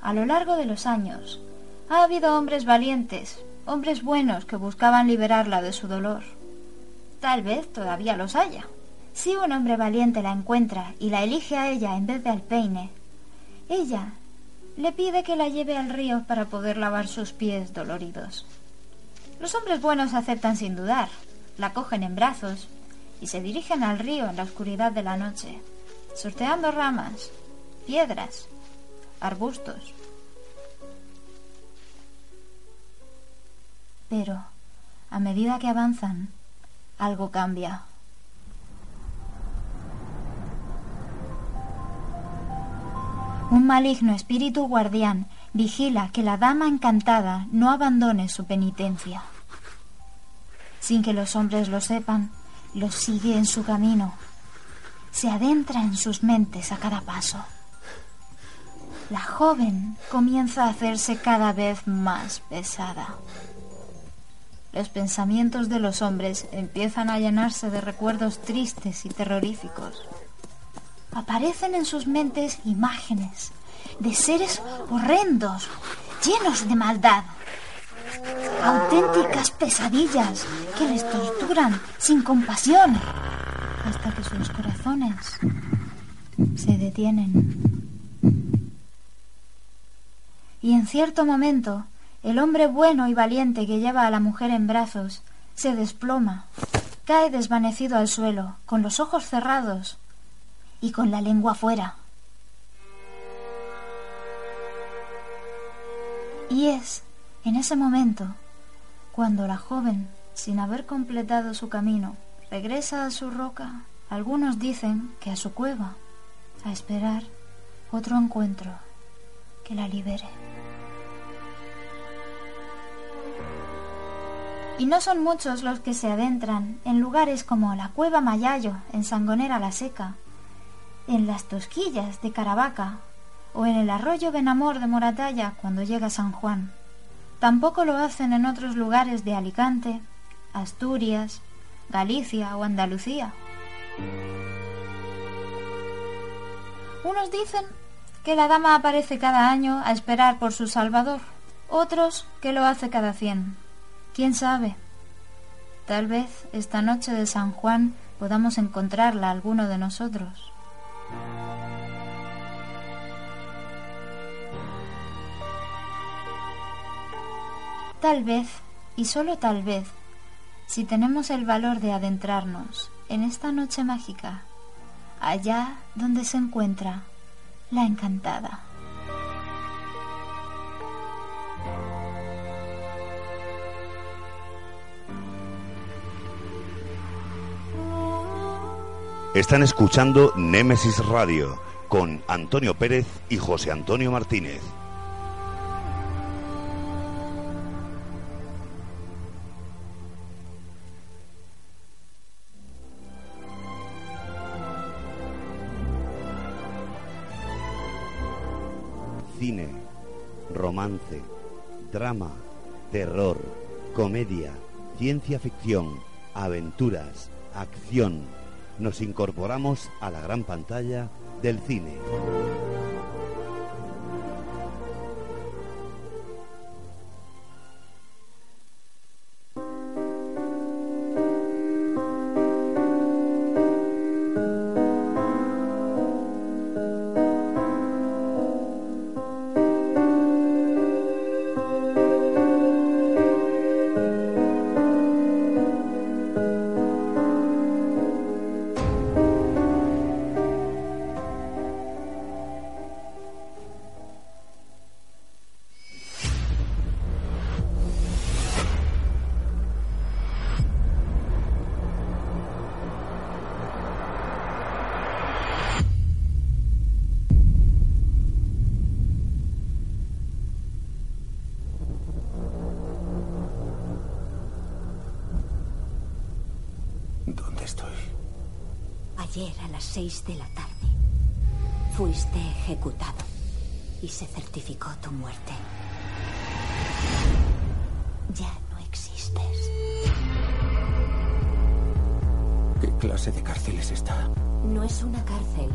A lo largo de los años, ha habido hombres valientes, hombres buenos que buscaban liberarla de su dolor. Tal vez todavía los haya. Si un hombre valiente la encuentra y la elige a ella en vez de al peine, ella le pide que la lleve al río para poder lavar sus pies doloridos. Los hombres buenos aceptan sin dudar, la cogen en brazos y se dirigen al río en la oscuridad de la noche, sorteando ramas, piedras, arbustos. Pero, a medida que avanzan, algo cambia. Un maligno espíritu guardián vigila que la dama encantada no abandone su penitencia. Sin que los hombres lo sepan, los sigue en su camino, se adentra en sus mentes a cada paso. La joven comienza a hacerse cada vez más pesada. Los pensamientos de los hombres empiezan a llenarse de recuerdos tristes y terroríficos. Aparecen en sus mentes imágenes de seres horrendos, llenos de maldad auténticas pesadillas que les torturan sin compasión hasta que sus corazones se detienen. y en cierto momento el hombre bueno y valiente que lleva a la mujer en brazos se desploma, cae desvanecido al suelo, con los ojos cerrados y con la lengua fuera. Y es en ese momento cuando la joven, sin haber completado su camino, regresa a su roca, algunos dicen que a su cueva, a esperar otro encuentro que la libere. Y no son muchos los que se adentran en lugares como la Cueva Mayayo, en Sangonera la Seca, en las Tosquillas de Caravaca o en el arroyo Benamor de Moratalla cuando llega San Juan. Tampoco lo hacen en otros lugares de Alicante, Asturias, Galicia o Andalucía. Unos dicen que la dama aparece cada año a esperar por su Salvador, otros que lo hace cada cien. ¿Quién sabe? Tal vez esta noche de San Juan podamos encontrarla alguno de nosotros. Tal vez, y solo tal vez, si tenemos el valor de adentrarnos en esta noche mágica, allá donde se encuentra la encantada. Están escuchando Némesis Radio con Antonio Pérez y José Antonio Martínez. Cine, romance, drama, terror, comedia, ciencia ficción, aventuras, acción nos incorporamos a la gran pantalla del cine. Seis de la tarde fuiste ejecutado y se certificó tu muerte. Ya no existes. ¿Qué clase de cárcel es esta? No es una cárcel.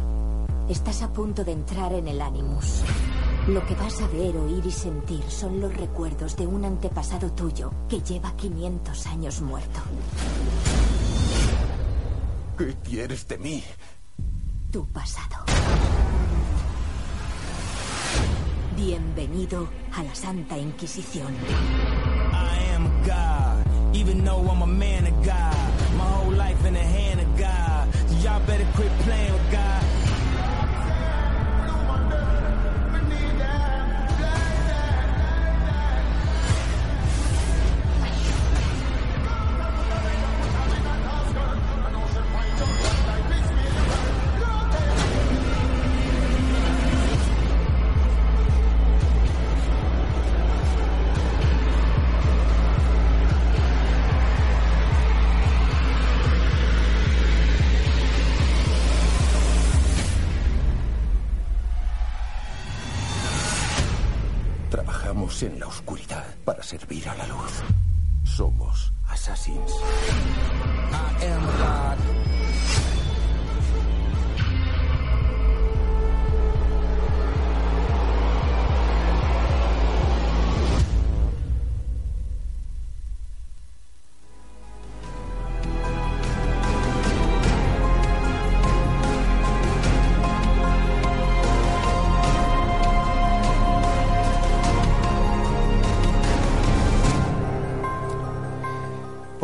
Estás a punto de entrar en el Animus. Lo que vas a ver, oír y sentir son los recuerdos de un antepasado tuyo que lleva 500 años muerto. ¿Qué quieres de mí? Tu pasado. Bienvenido a la Santa Inquisición. I am God, even though I'm a man of God. My whole life in the hand of God. Y'all better quit playing with God.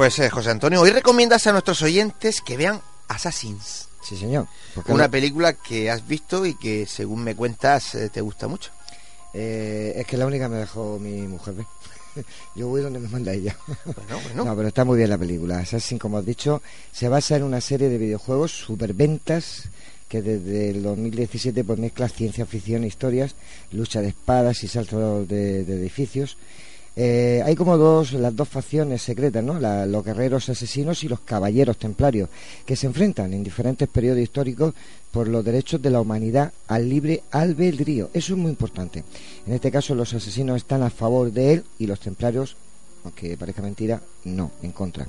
Pues eh, José Antonio, hoy recomiendas a nuestros oyentes que vean Assassins. Sí, señor. Una película que has visto y que, según me cuentas, eh, te gusta mucho. eh, es que la única me dejó mi mujer ver. Yo voy donde me manda ella. Bueno, bueno. No, pero está muy bien la película. Assassin, como has dicho, se basa en una serie de videojuegos superventas que desde el 2017 pues mezcla ciencia ficción e historias, lucha de espadas y saltos de, de edificios. Eh, hay como dos, las dos facciones secretas, ¿no? Los guerreros asesinos y los caballeros templarios, que se enfrentan en diferentes periodos históricos por los derechos de la humanidad al libre albedrío. Eso es muy importante. En este caso, los asesinos están a favor de él y los templarios aunque parezca mentira, no, en contra.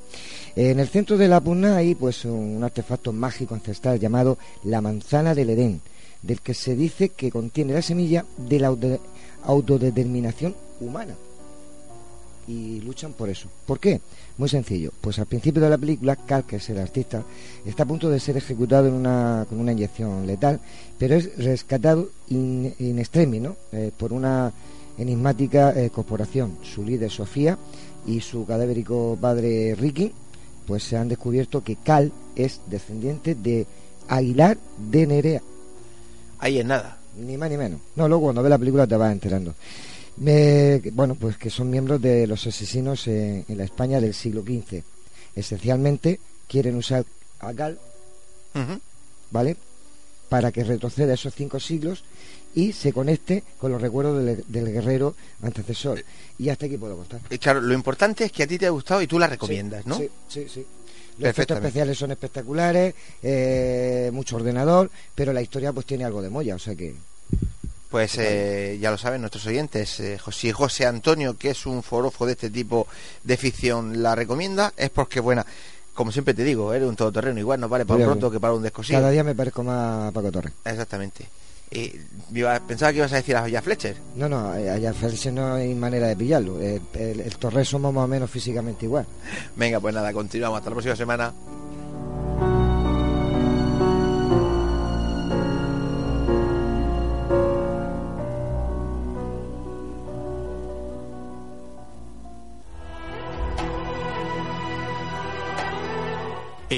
En el centro de la pugna hay pues un artefacto mágico ancestral llamado la manzana del Edén, del que se dice que contiene la semilla de la auto- autodeterminación humana. Y luchan por eso. ¿Por qué? Muy sencillo. Pues al principio de la película, Cal, que es el artista, está a punto de ser ejecutado en una, con una inyección letal, pero es rescatado in, in extremis, ¿no? Eh, por una enigmática eh, corporación. Su líder, Sofía, y su cadavérico padre, Ricky, pues se han descubierto que Cal es descendiente de Aguilar de Nerea. Ahí es nada. Ni más ni menos. No, luego cuando ves la película te vas enterando. Me- bueno, pues que son miembros de los asesinos en, en la España del siglo XV. Esencialmente quieren usar a Ujú. ¿vale? Para que retroceda esos cinco siglos y se conecte con los recuerdos del, del guerrero antecesor. Y hasta aquí puedo contar. Y claro, lo importante es que a ti te ha gustado y tú la recomiendas, ¿no? Sí, sí, sí. Los efectos especiales son espectaculares, eh, mucho ordenador, pero la historia pues tiene algo de molla, o sea que... Pues eh, ya lo saben nuestros oyentes, eh, José, José Antonio, que es un forofo de este tipo de ficción, la recomienda, es porque buena. Como siempre te digo, eres un todoterreno, igual no vale para un pronto que para un descosido. Cada día me parezco más a Paco Torres. Exactamente. Eh, iba- pensaba que ibas a decir a Joya Fletcher. No, no, eh, allá Félix no hay manera de pillarlo. El, el, el Torres somos más o menos físicamente igual. Venga, pues nada, continuamos. Hasta la próxima semana.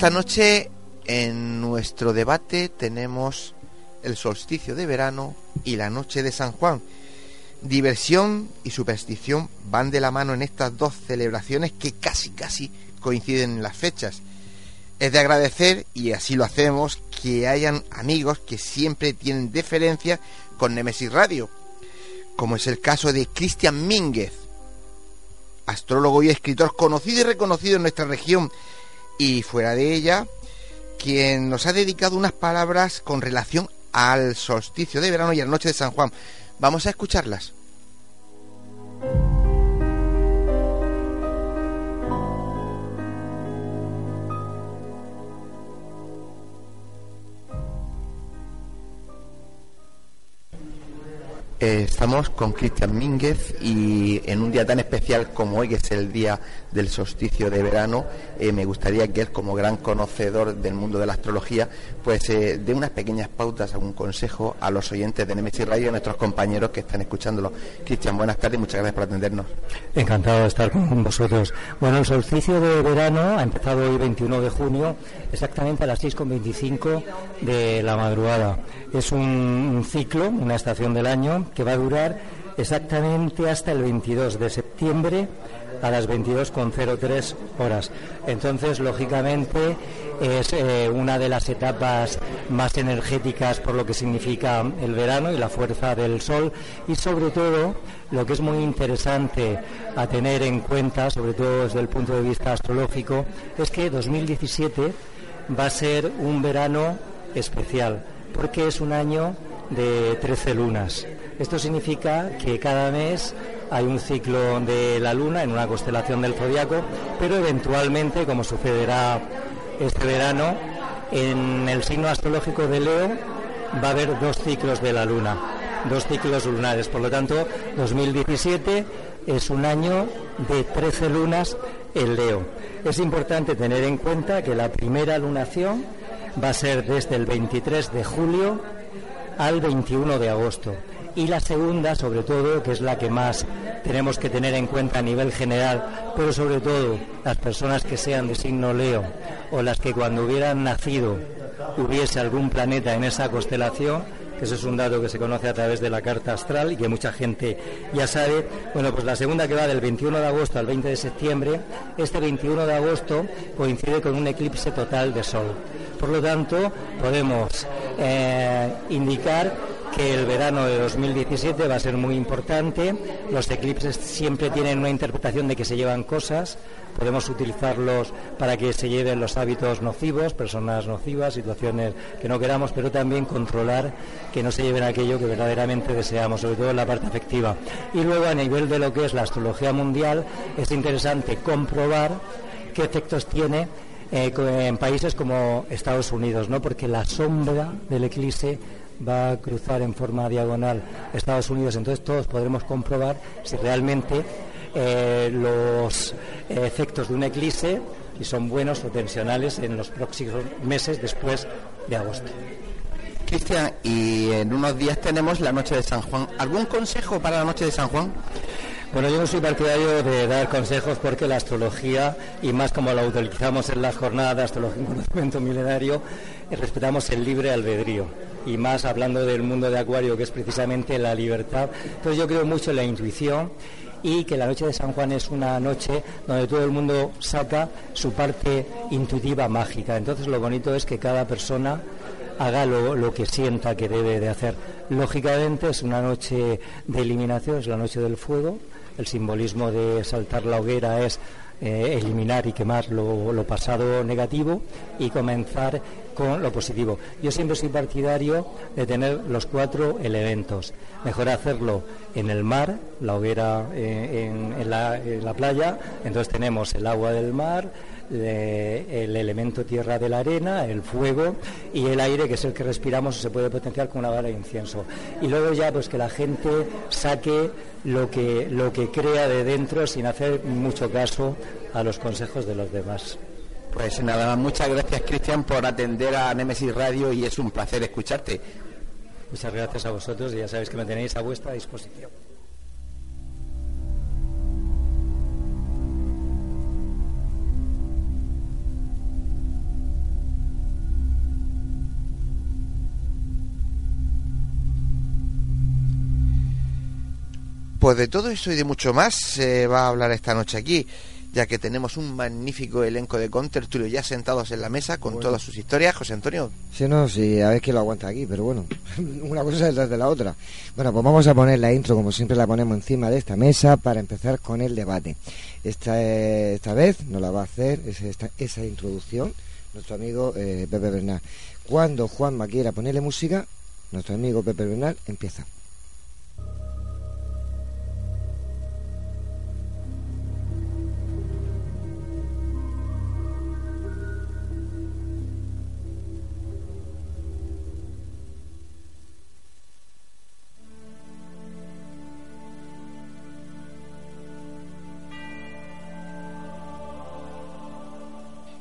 Esta noche en nuestro debate tenemos el solsticio de verano y la noche de San Juan. Diversión y superstición van de la mano en estas dos celebraciones que casi casi coinciden en las fechas. Es de agradecer, y así lo hacemos, que hayan amigos que siempre tienen deferencia con Nemesis Radio, como es el caso de Cristian Mínguez, astrólogo y escritor conocido y reconocido en nuestra región y fuera de ella, quien nos ha dedicado unas palabras con relación al solsticio de verano y a la noche de San Juan. Vamos a escucharlas. Eh, estamos con Cristian Mínguez y en un día tan especial como hoy, que es el día del solsticio de verano, eh, me gustaría que él, como gran conocedor del mundo de la astrología, pues eh, dé unas pequeñas pautas, algún consejo a los oyentes de Nemesis Radio y a nuestros compañeros que están escuchándolo. Cristian, buenas tardes y muchas gracias por atendernos. Encantado de estar con vosotros. Bueno, el solsticio de verano ha empezado hoy 21 de junio, exactamente a las 6.25 de la madrugada. Es un ciclo, una estación del año, que va a durar exactamente hasta el 22 de septiembre a las 22.03 horas. Entonces, lógicamente, es eh, una de las etapas más energéticas por lo que significa el verano y la fuerza del sol y sobre todo lo que es muy interesante a tener en cuenta, sobre todo desde el punto de vista astrológico, es que 2017 va a ser un verano especial porque es un año de 13 lunas. Esto significa que cada mes hay un ciclo de la luna en una constelación del zodiaco, pero eventualmente, como sucederá este verano, en el signo astrológico de Leo va a haber dos ciclos de la luna, dos ciclos lunares. Por lo tanto, 2017 es un año de 13 lunas en Leo. Es importante tener en cuenta que la primera lunación va a ser desde el 23 de julio al 21 de agosto. Y la segunda, sobre todo, que es la que más tenemos que tener en cuenta a nivel general, pero sobre todo las personas que sean de signo Leo o las que cuando hubieran nacido hubiese algún planeta en esa constelación, que eso es un dato que se conoce a través de la carta astral y que mucha gente ya sabe. Bueno, pues la segunda que va del 21 de agosto al 20 de septiembre, este 21 de agosto coincide con un eclipse total de Sol. Por lo tanto, podemos eh, indicar que el verano de 2017 va a ser muy importante. Los eclipses siempre tienen una interpretación de que se llevan cosas. Podemos utilizarlos para que se lleven los hábitos nocivos, personas nocivas, situaciones que no queramos, pero también controlar que no se lleven aquello que verdaderamente deseamos, sobre todo en la parte afectiva. Y luego, a nivel de lo que es la astrología mundial, es interesante comprobar qué efectos tiene eh, en países como Estados Unidos, ¿no? porque la sombra del eclipse va a cruzar en forma diagonal Estados Unidos, entonces todos podremos comprobar si realmente eh, los efectos de un eclipse si son buenos o tensionales en los próximos meses después de agosto. Cristian, y en unos días tenemos la noche de San Juan. ¿Algún consejo para la noche de San Juan? Bueno, yo no soy partidario de dar consejos porque la astrología, y más como la utilizamos en las jornadas de astrología y conocimiento milenario, eh, respetamos el libre albedrío. Y más hablando del mundo de Acuario, que es precisamente la libertad. Entonces yo creo mucho en la intuición y que la noche de San Juan es una noche donde todo el mundo saca su parte intuitiva mágica. Entonces lo bonito es que cada persona haga lo, lo, que sienta que debe de hacer. Lógicamente es una noche de eliminación, es la noche del fuego, el simbolismo de saltar la hoguera es eh, eliminar y quemar lo, pasado negativo y comenzar con lo positivo. Yo siempre soy partidario de tener los cuatro elementos. Mejor hacerlo en el mar, la hoguera eh, en, la, playa, entonces tenemos el agua del mar, el elemento tierra de la arena, el fuego y el aire, que es el que respiramos, se puede potenciar con una vara de incienso. Y luego ya pues que la gente saque lo que, lo que crea de dentro sin hacer mucho caso a los consejos de los demás. Pues nada, muchas gracias Cristian por atender a Nemesis Radio y es un placer escucharte. Muchas gracias a vosotros y ya sabéis que me tenéis a vuestra disposición. Pues de todo eso y de mucho más se va a hablar esta noche aquí, ya que tenemos un magnífico elenco de contertulio ya sentados en la mesa con bueno. todas sus historias. José Antonio. Sí, no, sí, a ver quién lo aguanta aquí, pero bueno, una cosa detrás de la otra. Bueno, pues vamos a poner la intro como siempre la ponemos encima de esta mesa para empezar con el debate. Esta, esta vez nos la va a hacer esa, esa introducción nuestro amigo eh, Pepe Bernal. Cuando Juanma quiera ponerle música, nuestro amigo Pepe Bernal empieza.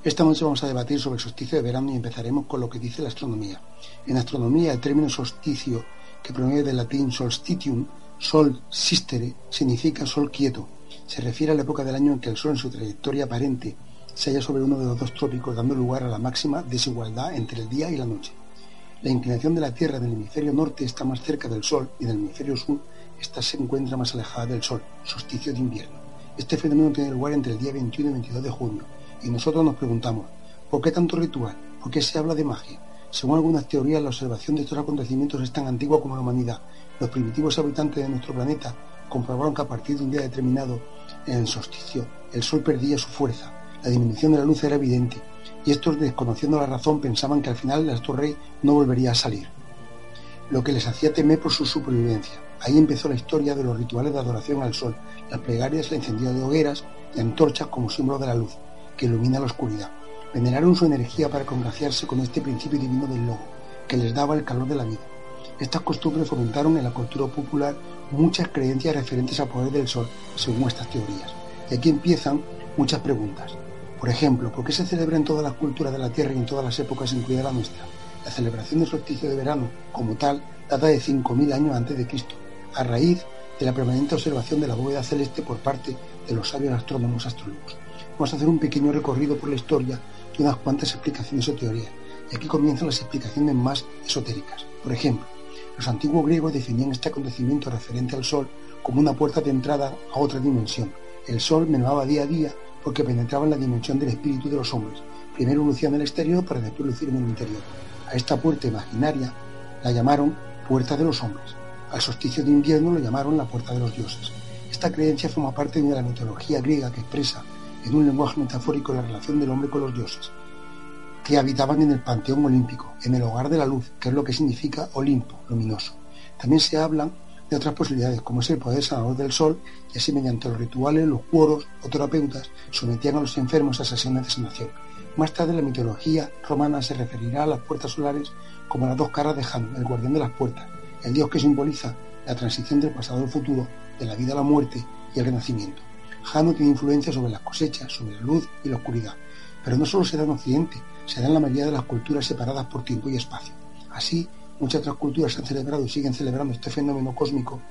Esta noche vamos a debatir sobre el solsticio de verano y empezaremos con lo que dice la astronomía. En astronomía, el término solsticio, que proviene del latín solstitium, sol sistere, significa sol quieto. Se refiere a la época del año en que el sol en su trayectoria aparente se halla sobre uno de los dos trópicos, dando lugar a la máxima desigualdad entre el día y la noche. La inclinación de la Tierra del hemisferio norte está más cerca del Sol y del hemisferio sur esta se encuentra más alejada del Sol, solsticio de invierno. Este fenómeno tiene lugar entre el día 21 y 22 de junio, y nosotros nos preguntamos, ¿Por qué tanto ritual? ¿Por qué se habla de magia? Según algunas teorías, la observación de estos acontecimientos es tan antigua como la humanidad. Los primitivos habitantes de nuestro planeta comprobaron que a partir de un día determinado, en el solsticio, el sol perdía su fuerza, la disminución de la luz era evidente, y estos, desconociendo la razón, pensaban que al final el astro rey no volvería a salir, lo que les hacía temer por su supervivencia. Ahí empezó la historia de los rituales de adoración al sol, las plegarias, la encendida de hogueras y antorchas como símbolo de la luz, que ilumina la oscuridad. Veneraron su energía para congraciarse con este principio divino del lobo, que les daba el calor de la vida. Estas costumbres fomentaron en la cultura popular muchas creencias referentes al poder del sol, según estas teorías. Y aquí empiezan muchas preguntas. Por ejemplo, ¿por qué se celebra en todas las culturas de la Tierra y en todas las épocas, incluida la nuestra? La celebración del solsticio de verano, como tal, data de 5.000 años antes de Cristo, a raíz de la permanente observación de la bóveda celeste por parte de los sabios astrónomos astrólogos. Vamos a hacer un pequeño recorrido por la historia de unas cuantas explicaciones o teorías, y aquí comienzan las explicaciones más esotéricas. Por ejemplo, los antiguos griegos definían este acontecimiento referente al Sol como una puerta de entrada a otra dimensión. El Sol menguaba día a día porque penetraba en la dimensión del espíritu de los hombres. Primero lucía en el exterior para después lucir en el interior. A esta puerta imaginaria la llamaron puerta de los hombres. Al solsticio de invierno lo llamaron la puerta de los dioses. Esta creencia forma parte de la mitología griega que expresa en un lenguaje metafórico la relación del hombre con los dioses que habitaban en el panteón olímpico, en el hogar de la luz, que es lo que significa Olimpo, luminoso. También se hablan de otras posibilidades, como es el poder sanador del sol, y así mediante los rituales, los cuoros o terapeutas sometían a los enfermos a sesiones de sanación. Más tarde la mitología romana se referirá a las puertas solares como las dos caras de Jano, el guardián de las puertas, el dios que simboliza la transición del pasado al futuro, de la vida a la muerte y el renacimiento. Jano tiene influencia sobre las cosechas, sobre la luz y la oscuridad, pero no solo se da en Occidente, se da en la mayoría de las culturas separadas por tiempo y espacio. Así, muchas otras culturas han celebrado y siguen celebrando este fenómeno cósmico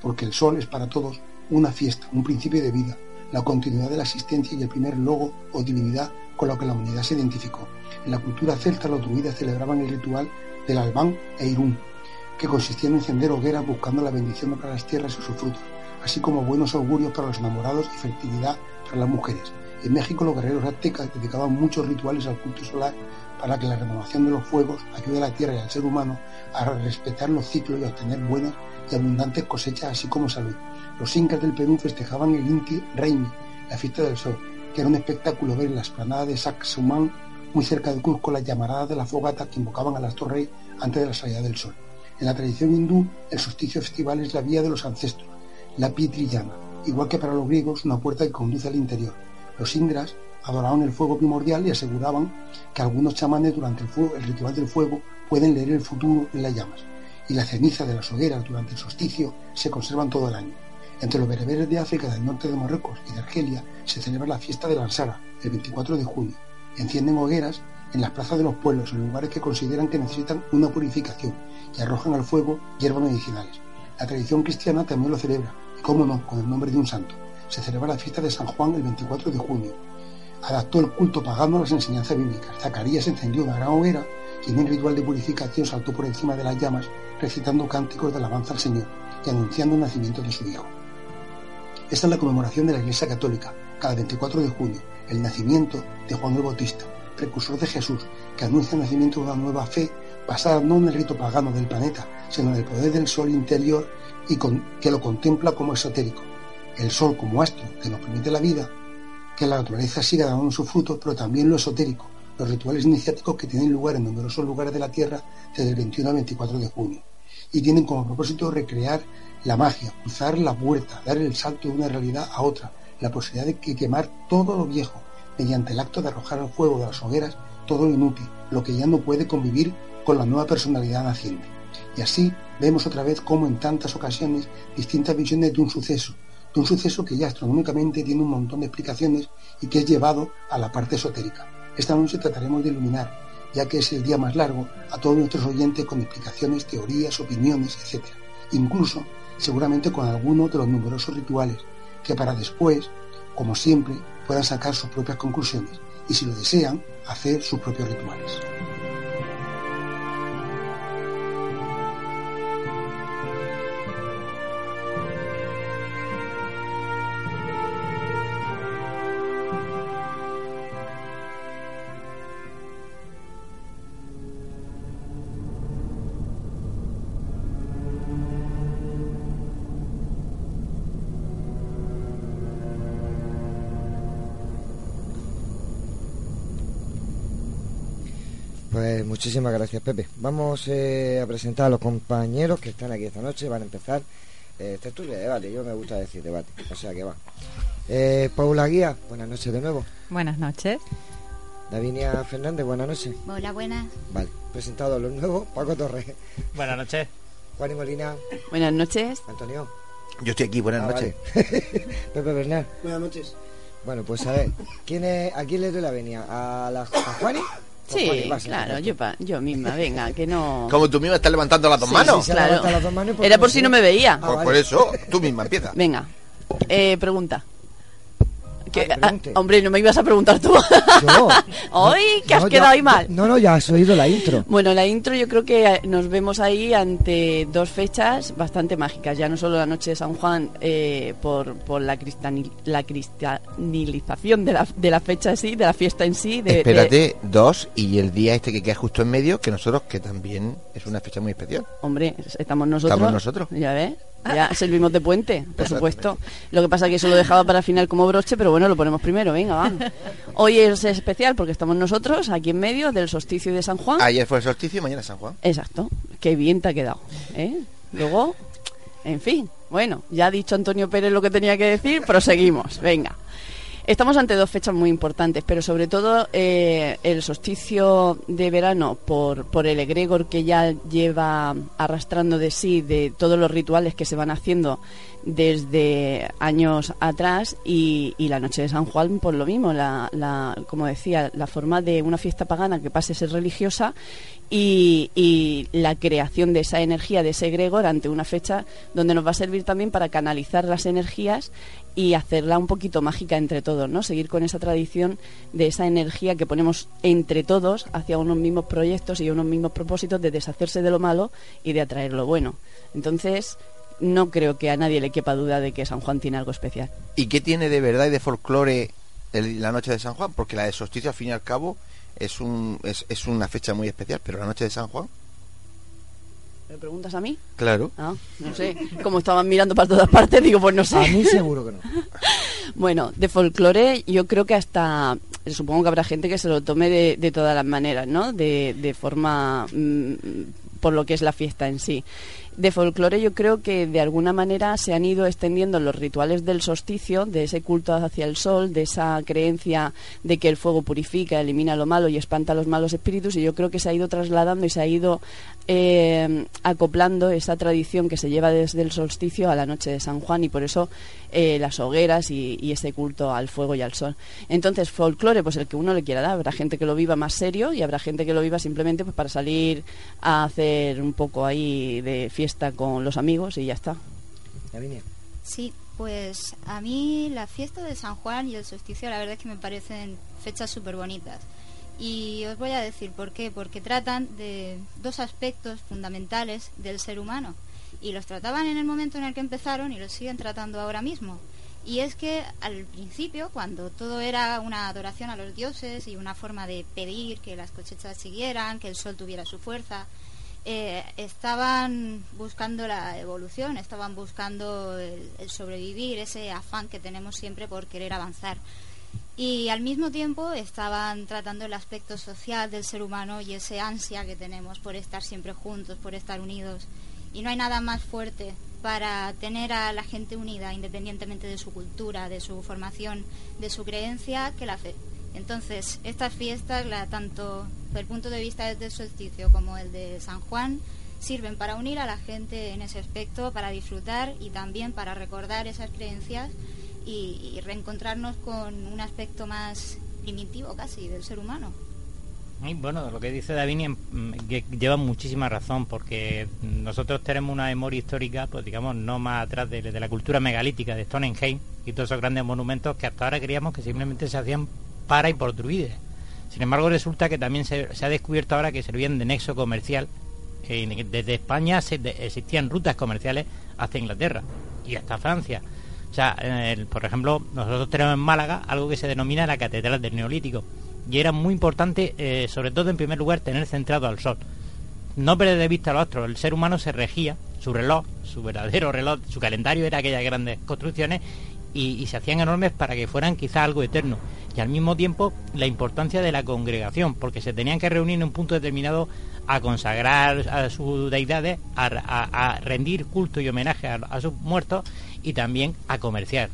porque el Sol es para todos una fiesta, un principio de vida, la continuidad de la existencia y el primer logo o divinidad con lo que la humanidad se identificó. En la cultura celta los druidas celebraban el ritual del Albán e Irún, que consistía en encender hogueras buscando la bendición para las tierras y sus frutos, así como buenos augurios para los enamorados y fertilidad para las mujeres. En México los guerreros aztecas dedicaban muchos rituales al culto solar para que la renovación de los fuegos ayude a la tierra y al ser humano a respetar los ciclos y a obtener buenas y abundantes cosechas así como salud. Los incas del Perú festejaban el Inti Raymi, la fiesta del sol, que era un espectáculo ver en la esplanada de Sacsayhuamán, muy cerca de Cusco, las llamaradas de la fogata que invocaban al astro rey antes de la salida del sol. En la tradición hindú, el solsticio festival es la vía de los ancestros, la Pitriyana, igual que para los griegos, una puerta que conduce al interior. Los indras adoraban el fuego primordial y aseguraban que algunos chamanes durante el, ritual del fuego pueden leer el futuro en las llamas. Y la ceniza de las hogueras durante el solsticio se conservan todo el año. Entre los bereberes de África, del norte de Marruecos y de Argelia se celebra la fiesta de la Ansara, el 24 de junio. Encienden hogueras en las plazas de los pueblos, en lugares que consideran que necesitan una purificación, y arrojan al fuego hierbas medicinales. La tradición cristiana también lo celebra, cómo no, con el nombre de un santo se celebra la fiesta de San Juan el 24 de junio. Adaptó el culto pagando las enseñanzas bíblicas. Zacarías encendió una gran hoguera y en un ritual de purificación saltó por encima de las llamas, recitando cánticos de alabanza al Señor y anunciando el nacimiento de su hijo. Esta es la conmemoración de la Iglesia Católica, cada 24 de junio, el nacimiento de Juan el Bautista, precursor de Jesús, que anuncia el nacimiento de una nueva fe basada no en el rito pagano del planeta, sino en el poder del sol interior y que lo contempla como esotérico, el sol como astro que nos permite la vida, que la naturaleza siga dando sus frutos, pero también lo esotérico, los rituales iniciáticos que tienen lugar en numerosos lugares de la Tierra desde el 21 al 24 de junio, y tienen como propósito recrear la magia, cruzar la puerta, dar el salto de una realidad a otra, la posibilidad de quemar todo lo viejo, mediante el acto de arrojar al fuego de las hogueras todo lo inútil, lo que ya no puede convivir con la nueva personalidad naciente. Y así vemos otra vez cómo en tantas ocasiones distintas visiones de un suceso, un suceso que ya astronómicamente tiene un montón de explicaciones y que es llevado a la parte esotérica. Esta noche trataremos de iluminar, ya que es el día más largo, a todos nuestros oyentes con explicaciones, teorías, opiniones, etc. Incluso, seguramente con algunos de los numerosos rituales, que para después, como siempre, puedan sacar sus propias conclusiones y, si lo desean, hacer sus propios rituales. Muchísimas gracias, Pepe. Vamos eh, a presentar a los compañeros que están aquí esta noche. Van a empezar eh, tertulia de debate. Yo me gusta decir debate, o sea que va. Eh, Paula Guía, buenas noches de nuevo. Buenas noches. Davinia Fernández, buenas noches. Hola, buenas. Vale, presentado los nuevos, Paco Torres. Buenas noches. Juan y Molina. Buenas noches. Antonio. Yo estoy aquí, buenas Ah, noches. vale. Pepe Bernal. Buenas noches. Bueno, pues a ver, ¿quién es, ¿a quién le doy la venia? ¿A, la, a Juani? Sí, claro, yo, pa- yo misma, venga, que no... Como tú misma estás levantando las dos Sí, manos. sí, claro. las dos manos por Era por si no me veía. Ah, Pues vale. por eso, tú misma empieza. Venga, eh, pregunta. Que, que ah, hombre, no me ibas a preguntar tú. Yo. Hoy, que has No, quedado ya- ahí mal. No, no, ya has oído la intro. Bueno, la intro yo creo que eh, nos vemos ahí ante dos fechas bastante mágicas. Ya no solo la noche de San Juan eh, por, por la, cristani- la cristianización de la, de la fecha en sí, de la fiesta en sí. De, de- Espérate, dos, y el día este que queda justo en medio, que nosotros, que también es una fecha muy especial. Hombre, estamos nosotros. Estamos nosotros. Ya ves. Ya servimos de puente, por supuesto. Lo que pasa es que eso lo dejaba para final como broche, pero bueno, lo ponemos primero, venga, va. Hoy es especial porque estamos nosotros aquí en medio del solsticio de San Juan. Ayer fue el solsticio y mañana San Juan. Exacto. Qué bien te ha quedado. ¿eh? Luego, en fin, bueno, ya ha dicho Antonio Pérez lo que tenía que decir, proseguimos. Venga. Estamos ante dos fechas muy importantes, pero sobre todo eh, el solsticio de verano por, por el egregor que ya lleva arrastrando de sí de todos los rituales que se van haciendo desde años atrás y, y la noche de San Juan por lo mismo, la, la, como decía, la forma de una fiesta pagana que pase a ser religiosa y, y la creación de esa energía, de ese egregor ante una fecha donde nos va a servir también para canalizar las energías y hacerla un poquito mágica entre todos, ¿no? Seguir con esa tradición de esa energía que ponemos entre todos hacia unos mismos proyectos y unos mismos propósitos de deshacerse de lo malo y de atraer lo bueno. Entonces, no creo que a nadie le quepa duda de que San Juan tiene algo especial. ¿Y qué tiene de verdad y de folclore la noche de San Juan? Porque la de solsticio, al fin y al cabo, es, un, es una fecha muy especial, pero la noche de San Juan, ¿Me preguntas a mí? claro. Ah, no sé. Como estaban mirando para todas partes, digo, pues no sé. A mí seguro que no. Bueno, de folclore yo creo que hasta, supongo que habrá gente que se lo tome de, de todas las maneras, ¿no? De, de forma, mm, por lo que es la fiesta en sí. De folclore yo creo que de alguna manera se han ido extendiendo los rituales del solsticio, de ese culto hacia el sol, de esa creencia de que el fuego purifica, elimina lo malo y espanta los malos espíritus y yo creo que se ha ido trasladando y se ha ido eh, acoplando esa tradición que se lleva desde el solsticio a la noche de San Juan y por eso eh, las hogueras y, y ese culto al fuego y al sol. Entonces, folclore, pues el que uno le quiera dar. Habrá gente que lo viva más serio y habrá gente que lo viva simplemente pues para salir a hacer un poco ahí de fiesta con los amigos y ya está. Lavinia. Sí, pues a mí la fiesta de San Juan y el solsticio la verdad es que me parecen fechas súper bonitas. Y os voy a decir por qué. Porque tratan de dos aspectos fundamentales del ser humano. Y los trataban en el momento en el que empezaron y los siguen tratando ahora mismo. Y es que al principio, cuando todo era una adoración a los dioses y una forma de pedir que las cosechas siguieran, que el sol tuviera su fuerza, eh, estaban buscando la evolución, estaban buscando el, el sobrevivir, ese afán que tenemos siempre por querer avanzar. Y al mismo tiempo estaban tratando el aspecto social del ser humano y ese ansia que tenemos por estar siempre juntos, por estar unidos. Y no hay nada más fuerte para tener a la gente unida, independientemente de su cultura, de su formación, de su creencia, que la fe. Entonces, estas fiestas, la, tanto desde el punto de vista del solsticio como el de San Juan, sirven para unir a la gente en ese aspecto, para disfrutar y también para recordar esas creencias y, y reencontrarnos con un aspecto más primitivo casi del ser humano. Y bueno, lo que dice Davini que lleva muchísima razón porque nosotros tenemos una memoria histórica, pues digamos, no más atrás de, la cultura megalítica de Stonehenge y todos esos grandes monumentos que hasta ahora creíamos que simplemente se hacían para y por druides. Sin embargo, resulta que también se, se ha descubierto ahora que servían de nexo comercial. Desde España existían rutas comerciales hasta Inglaterra y hasta Francia. O sea, por ejemplo, nosotros tenemos en Málaga algo que se denomina la Catedral del Neolítico. Y era muy importante, eh, sobre todo en primer lugar, tener centrado al sol. No perder de vista los astros. El ser humano se regía, su reloj, su verdadero reloj, su calendario era aquellas grandes construcciones y, se hacían enormes para que fueran quizá algo eterno. Y al mismo tiempo la importancia de la congregación, porque se tenían que reunir en un punto determinado a consagrar a sus deidades, a, a- a rendir culto y homenaje a, a sus muertos y también a comerciar.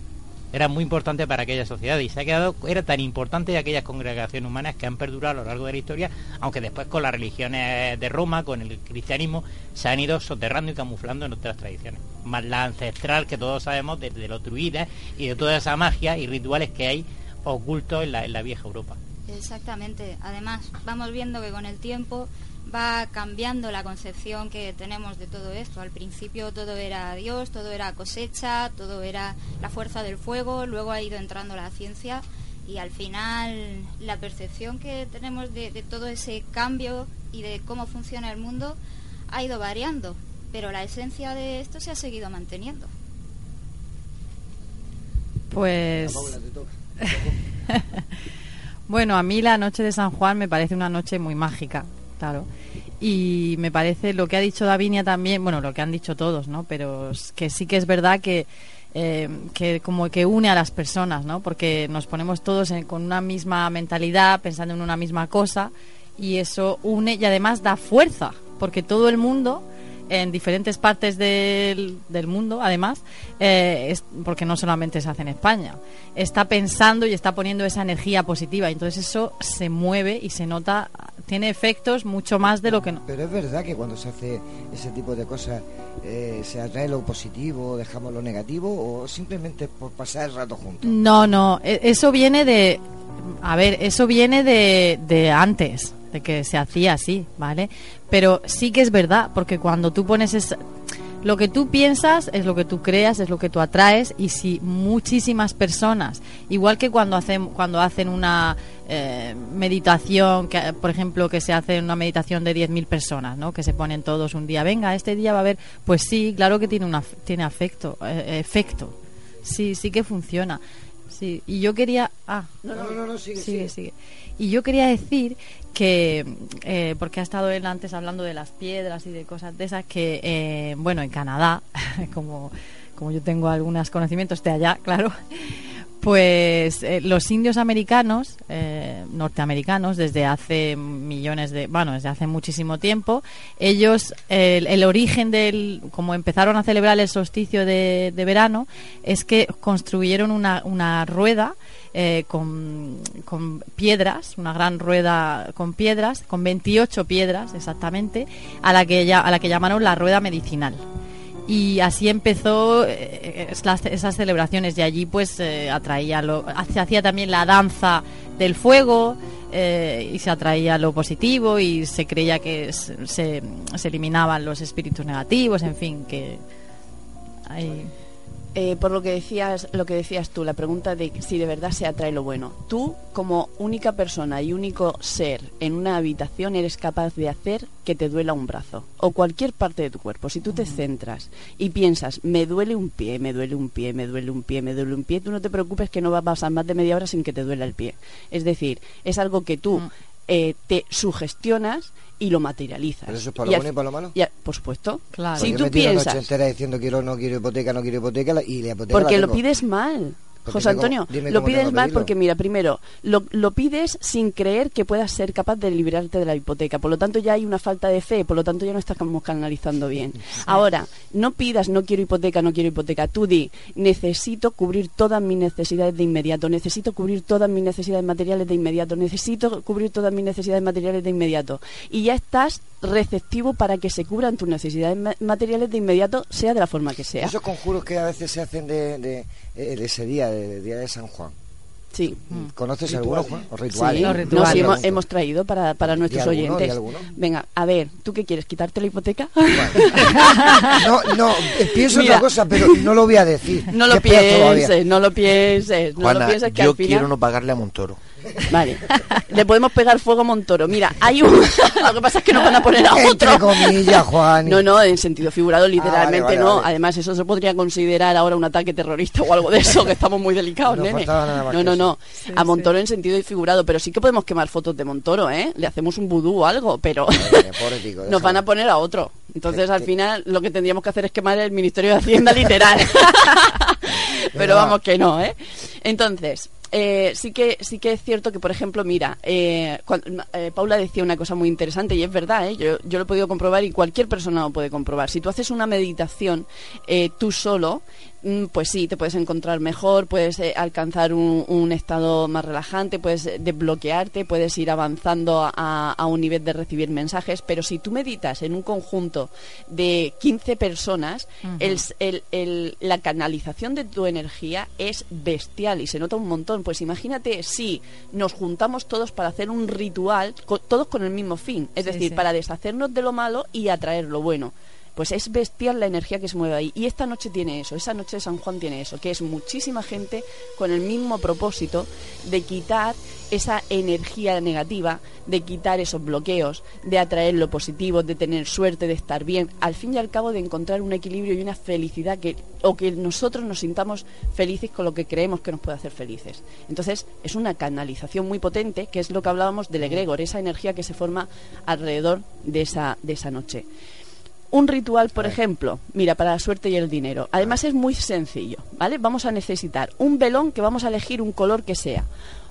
Era muy importante para aquella sociedad y se ha quedado, era tan importante aquellas congregaciones humanas que han perdurado a lo largo de la historia, aunque después con las religiones de Roma, con el cristianismo, se han ido soterrando y camuflando en otras tradiciones. Más la ancestral que todos sabemos desde los druidas y de toda esa magia y rituales que hay ocultos en la, en la vieja Europa. Exactamente. Además, vamos viendo que con el tiempo va cambiando la concepción que tenemos de todo esto. Al principio todo era Dios, todo era cosecha, todo era la fuerza del fuego, luego ha ido entrando la ciencia y al final la percepción que tenemos de, de todo ese cambio y de cómo funciona el mundo ha ido variando, pero la esencia de esto se ha seguido manteniendo. Pues. bueno, a mí la noche de San Juan me parece una noche muy mágica, claro. Y me parece lo que ha dicho Davinia también, bueno, lo que han dicho todos, ¿no? Pero que sí que es verdad que, eh, que como que une a las personas, ¿no? Porque nos ponemos todos en- con una misma mentalidad, pensando en una misma cosa, y eso une y además da fuerza, porque todo el mundo en diferentes partes del, del mundo, además, eh, es, porque no solamente se hace en España, está pensando y está poniendo esa energía positiva. y Entonces eso se mueve y se nota, tiene efectos mucho más de lo que no. Pero es verdad que cuando se hace ese tipo de cosas eh, se atrae lo positivo, dejamos lo negativo o simplemente por pasar el rato juntos. No, no, e- eso viene de, a ver, eso viene de, de antes, de que se hacía así, ¿vale? Pero sí que es verdad, porque cuando tú pones esa- lo que tú piensas es lo que tú creas, es lo que tú atraes y si muchísimas personas, igual que cuando hacen cuando hacen una eh, meditación, que, por ejemplo, que se hace una meditación de 10.000 personas, ¿no? Que se ponen todos un día, venga, este día va a haber, pues sí, claro que tiene una tiene afecto, eh, efecto. Sí, sí que funciona. Sí, y yo quería ah, No, no, no, no, sigue, sigue, sigue. sigue. Y yo quería decir que, eh, porque ha estado él antes hablando de las piedras y de cosas de esas, que, eh, bueno, en Canadá, como, como yo tengo algunos conocimientos de allá, claro, pues eh, los indios americanos, eh, norteamericanos, desde hace millones de, bueno, desde hace muchísimo tiempo, ellos, el, el origen del, como empezaron a celebrar el solsticio de, de verano, es que construyeron una, una rueda eh, con, con piedras, una gran rueda con piedras, con 28 piedras exactamente, a la que, ya, a la que llamaron la rueda medicinal. Y así empezó eh, esas celebraciones. Y allí, pues, eh, atraía lo, hacía también la danza del fuego eh, y se atraía lo positivo y se creía que se- se eliminaban los espíritus negativos. En fin, que hay. Eh, por lo que decías, lo que decías tú, la pregunta de si de verdad se atrae lo bueno. Tú, como única persona y único ser en una habitación, eres capaz de hacer que te duela un brazo o cualquier parte de tu cuerpo. Si tú te centras y piensas, me duele un pie, me duele un pie, me duele un pie, me duele un pie, tú no te preocupes que no va a pasar más de media hora sin que te duela el pie. Es decir, es algo que tú eh, te sugestionas y lo materializas. ¿Pero eso es por Y lo bueno y lo malo? y a- por supuesto. Claro. Si tú me tiro piensas, noche entera diciendo quiero, no quiero hipoteca, no quiero hipoteca y la hipoteca porque la lo pides mal. José cómo- Antonio, lo pides mal pedirlo. porque, mira, primero, lo, lo pides sin creer que puedas ser capaz de librarte de la hipoteca. Por lo tanto, ya hay una falta de fe, por lo tanto, ya no estamos canalizando bien. Ahora, no pidas no quiero hipoteca, no quiero hipoteca. Tú di, necesito cubrir todas mis necesidades de inmediato, necesito cubrir todas mis necesidades materiales de inmediato, necesito cubrir todas mis necesidades materiales de inmediato. Y ya estás receptivo para que se cubran tus necesidades ma- materiales de inmediato, sea de la forma que sea. Esos conjuros que a veces se hacen de ese día, del día de San Juan. Sí. ¿Conoces alguno, Juan? ¿O rituales? Sí, No, no, sí, pregunto. hemos, hemos traído para, para nuestros oyentes. Venga, a ver, ¿tú qué quieres? ¿Quitarte la hipoteca? No, no, eh, pienso Mira. otra cosa, pero no lo voy a decir. No lo pienses, no lo pienses, no Juana, lo pienses que yo al final... quiero no pagarle a Montoro. Vale, le podemos pegar fuego a Montoro. Mira, hay un... lo que pasa es que nos van a poner a otro. Entre comillas, Juan. No, no, en sentido figurado, literalmente vale, no. vale. Además, eso se podría considerar ahora un ataque terrorista o algo de eso, que estamos muy delicados, No nene. No, no, no. a Montoro en sentido figurado, pero sí que podemos quemar fotos de Montoro, ¿eh? Le hacemos un vudú o algo, pero tico, nos van a poner a otro. Entonces, al final, lo que tendríamos que hacer es quemar el Ministerio de Hacienda literal. pero vamos que no, ¿eh? Entonces, eh, sí que sí que es cierto que, por ejemplo, mira, eh, eh, Paula decía una cosa muy interesante y es verdad, yo, yo lo he podido comprobar y cualquier persona lo puede comprobar. Si tú haces una meditación tú solo, pues sí, te puedes encontrar mejor, puedes eh, alcanzar un, un estado más relajante, puedes eh, desbloquearte, puedes ir avanzando a, a un nivel de recibir mensajes, pero si tú meditas en un conjunto de 15 personas, el, el- el- la canalización de tu energía es bestial y se nota un montón. Pues imagínate si nos juntamos todos para hacer un ritual, co- todos con el mismo fin, es Sí, decir, sí. para deshacernos de lo malo y atraer lo bueno. Pues es bestial la energía que se mueve ahí. Y esta noche tiene eso, esa noche de San Juan tiene eso, que es muchísima gente con el mismo propósito de quitar esa energía negativa, de quitar esos bloqueos, de atraer lo positivo, de tener suerte, de estar bien, al fin y al cabo de encontrar un equilibrio y una felicidad que o que nosotros nos sintamos felices con lo que creemos que nos puede hacer felices. Entonces, es una canalización muy potente, que es lo que hablábamos del egregor, esa energía que se forma alrededor de esa de esa noche. Un ritual, por ejemplo, mira, para la suerte y el dinero. Además es muy sencillo, ¿vale? Vamos a necesitar un velón que vamos a elegir un color que sea.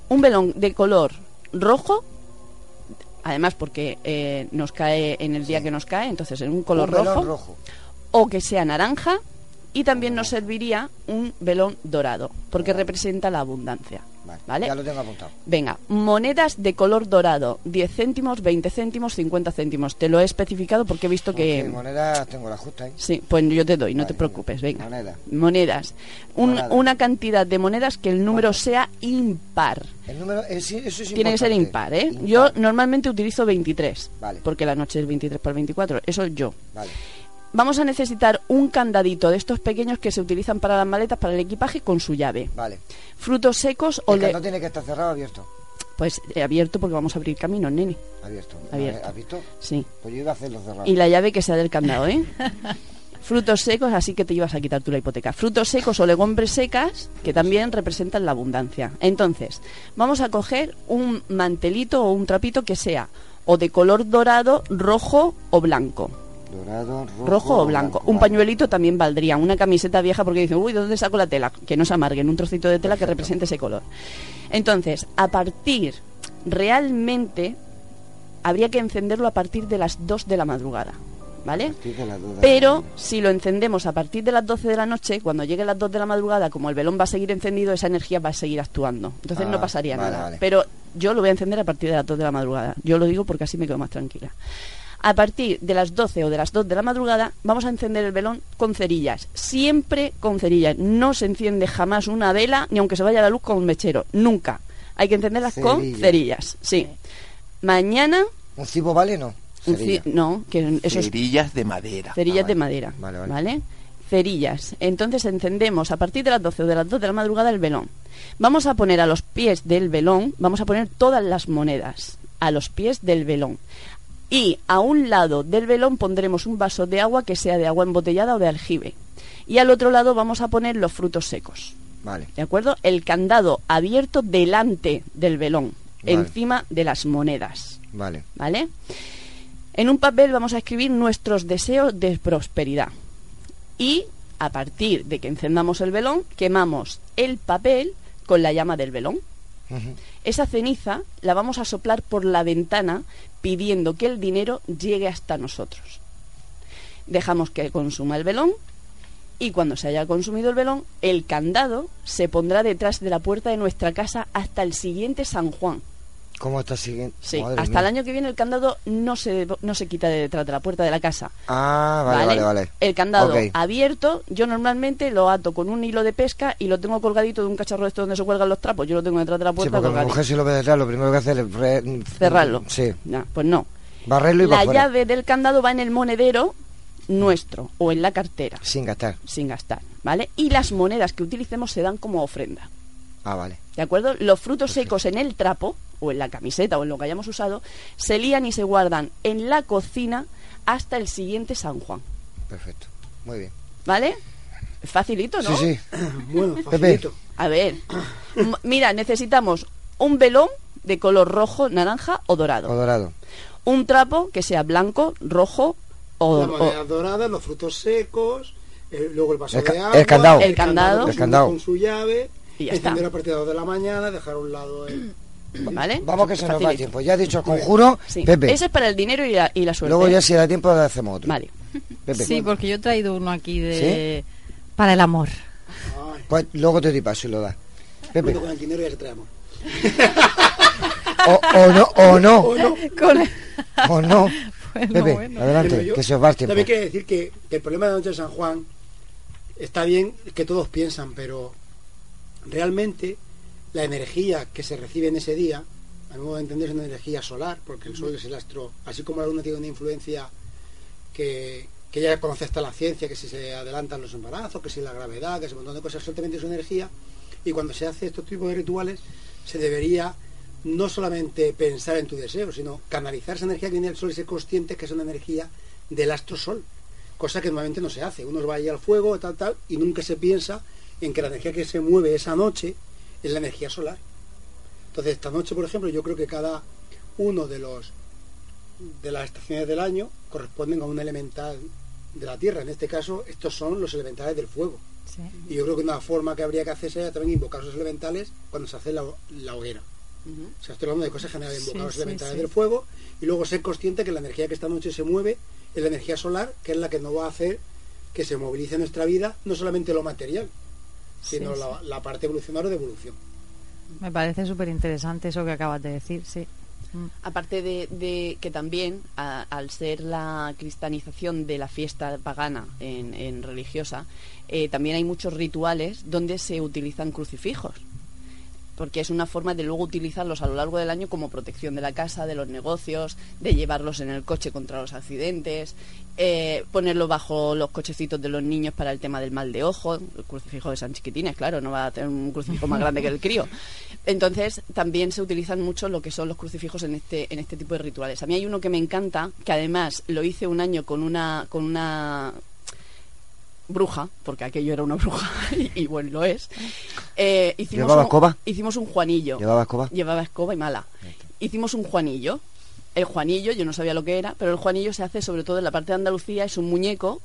Un velón de color rojo, además porque eh, nos cae en el día que nos cae, entonces en un color Un rojo. o que sea naranja y también nos serviría un velón dorado, porque representa la abundancia. ¿Vale? Ya lo tengo apuntado. Venga, monedas de color dorado, 10 céntimos, 20 céntimos, 50 céntimos. Te lo he especificado porque he visto que... Ok, monedas tengo la justa ahí. Sí, pues yo te doy, no te preocupes, venga. Moneda. Monedas. Un-. Una cantidad de monedas que el número sea impar. El número, eh, sí, eso es Tiene que ser impar, ¿eh? Yo normalmente utilizo 23, Vale. porque la noche es 23 por 24, eso yo. Vale. Vamos a necesitar un candadito de estos pequeños que se utilizan para las maletas, para el equipaje, con su llave. Vale. Frutos secos o El tiene que estar cerrado o abierto. Pues eh, abierto porque vamos a abrir camino, nene. Abierto. Abierto. ¿Has visto? Sí. Pues yo iba a hacerlo cerrado. Y la llave que sea del candado, ¿eh? Frutos secos, así que te ibas a quitar tú la hipoteca. Frutos secos o legumbres secas, que también representan la abundancia. Entonces, vamos a coger un mantelito o un trapito que sea o de color dorado, rojo o blanco. Dorado, rojo, Rojo o blanco. Un pañuelito también valdría. Una camiseta vieja porque dicen, uy, ¿de dónde saco la tela? Que no se amarguen. Un trocito de tela que represente ese color. Entonces, a partir, realmente, habría que encenderlo a partir de las 2 de la madrugada. ¿Vale? Pero si lo encendemos a partir de las 12 de la noche, cuando llegue las 2 de la madrugada, como el velón va a seguir encendido, esa energía va a seguir actuando. Entonces Ah, no pasaría vale, nada. vale. Pero yo lo voy a encender a partir de las 2 de la madrugada. Yo lo digo porque así me quedo más tranquila. A partir de las 12 o de las 2 de la madrugada vamos a encender el velón con cerillas. Siempre con cerillas. No se enciende jamás una vela, ni aunque se vaya la luz con un mechero. Nunca. Hay que encenderlas con Cerillas. Sí. Mañana... ¿Un cibo vale no? Cerilla. no, que eso es Cerillas de madera. cerillas Ah, de madera. Vale, Vale, vale. Cerillas. Entonces encendemos a partir de las 12 o de las 2 de la madrugada el velón. Vamos a poner a los pies del velón, vamos a poner todas las monedas a los pies del velón. Y a un lado del velón pondremos un vaso de agua que sea de agua embotellada o de aljibe. Y al otro lado vamos a poner los frutos secos. Vale. ¿De acuerdo? El candado abierto delante del velón, Vale. encima de las monedas. Vale. ¿Vale? En un papel vamos a escribir nuestros deseos de prosperidad. Y a partir de que encendamos el velón, quemamos el papel con la llama del velón. Esa ceniza la vamos a soplar por la ventana pidiendo que el dinero llegue hasta nosotros. Dejamos que consuma el velón y cuando se haya consumido el velón, el candado se pondrá detrás de la puerta de nuestra casa hasta el siguiente San Juan. ¿Cómo está siguiendo? Sí, Madre hasta mía. el año que viene el candado no se, no se quita de detrás de la puerta de la casa. Ah, vale, vale, vale. El candado abierto, yo normalmente lo ato con un hilo de pesca y lo tengo colgadito de un cacharro de esto donde se cuelgan los trapos. Yo lo tengo detrás de la Sí, puerta porque mi colgadito. mujer si lo ve detrás, lo primero que hace es re- Cerrarlo. Sí. Pues no. Barrerlo y La llave del candado va en el monedero nuestro o en la cartera, Sin gastar. sin gastar, ¿vale? Y las monedas que utilicemos se dan como ofrenda. Ah, vale. ¿De acuerdo? Los frutos secos en el trapo, o en la camiseta, o en lo que hayamos usado, se lían y se guardan en la cocina hasta el siguiente San Juan. Perfecto. Muy bien. ¿Vale? Facilito, ¿no? Sí, sí. Bueno, facilito. A ver. Mira, necesitamos un velón de color rojo, naranja o dorado. O dorado. Un trapo que sea blanco, rojo o, la o- dorada, los frutos secos, eh, luego el vaso El de el agua, candado. El candado. con El su- candado. con su llave, Y ya encender está. a partir de las 2 de la mañana, dejar a un lado el... ¿Vale? Vamos que se nos va el tiempo. Ya has dicho el conjuro, Sí. Pepe. Ese es para el dinero y la, y la suerte. Luego ya si da tiempo hacemos otro. Vale. Pepe. Sí, porque yo he traído uno aquí de para el amor. Pues luego te doy paso y lo das. Pepe. Junto con el dinero ya se traemos. O, o no, o no. O no. Con- O no. Bueno, Pepe, bueno. adelante, yo que se os va el tiempo. También quiero decir que, que el problema de Noche de San Juan está bien que todos piensan, pero realmente la energía que se recibe en ese día, a mi modo de entender, es una energía solar, porque el sol es el astro, así como la luna tiene una influencia que, que ya conoce hasta la ciencia, que si se adelantan los embarazos, que si la gravedad, que ese montón de cosas, solamente es su energía, y cuando se hace estos tipos de rituales, se debería no solamente pensar en tu deseo, sino canalizar esa energía que viene del sol y ser consciente que es una energía del astro sol, cosa que normalmente no se hace. Uno va ahí al fuego, tal, tal, y nunca se piensa en que la energía que se mueve esa noche es la energía solar. Entonces, esta noche, por ejemplo, yo creo que cada uno de los de las estaciones del año corresponden a un elemental de la Tierra. En este caso, estos son los elementales del fuego. Sí. Y yo creo que una forma que habría que hacer sería también invocar esos elementales cuando se hace la, la hoguera. O sea, estoy hablando de cosas generales, invocar Sí, los sí, elementales del fuego y luego ser consciente que la energía que esta noche se mueve es la energía solar, que es la que nos va a hacer que se movilice nuestra vida, no solamente lo material, sino Sí, la, la parte evolucionaria de evolución. Me parece súper interesante eso que acabas de decir, sí. Mm. Aparte de, de que también, a- al ser la cristianización de la fiesta pagana en, en religiosa, eh, también hay muchos rituales donde se utilizan crucifijos. Porque es una forma de luego utilizarlos a lo largo del año como protección de la casa, de los negocios, de llevarlos en el coche contra los accidentes, eh, ponerlo bajo los cochecitos de los niños para el tema del mal de ojo. El crucifijo de San Chiquitines, claro, no va a tener un crucifijo más grande que el crío. Entonces, también se utilizan mucho lo que son los crucifijos en este, en este tipo de rituales. A mí hay uno que me encanta, que además lo hice un año con una, con una bruja, porque aquello era una bruja, y, y bueno, lo es. Eh, hicimos ¿Llevaba un- escoba? Hicimos un Juanillo. ¿Llevaba escoba? Llevaba escoba y mala. Hicimos un Juanillo. El Juanillo, yo no sabía lo que era, pero el Juanillo se hace sobre todo en la parte de Andalucía, es un muñeco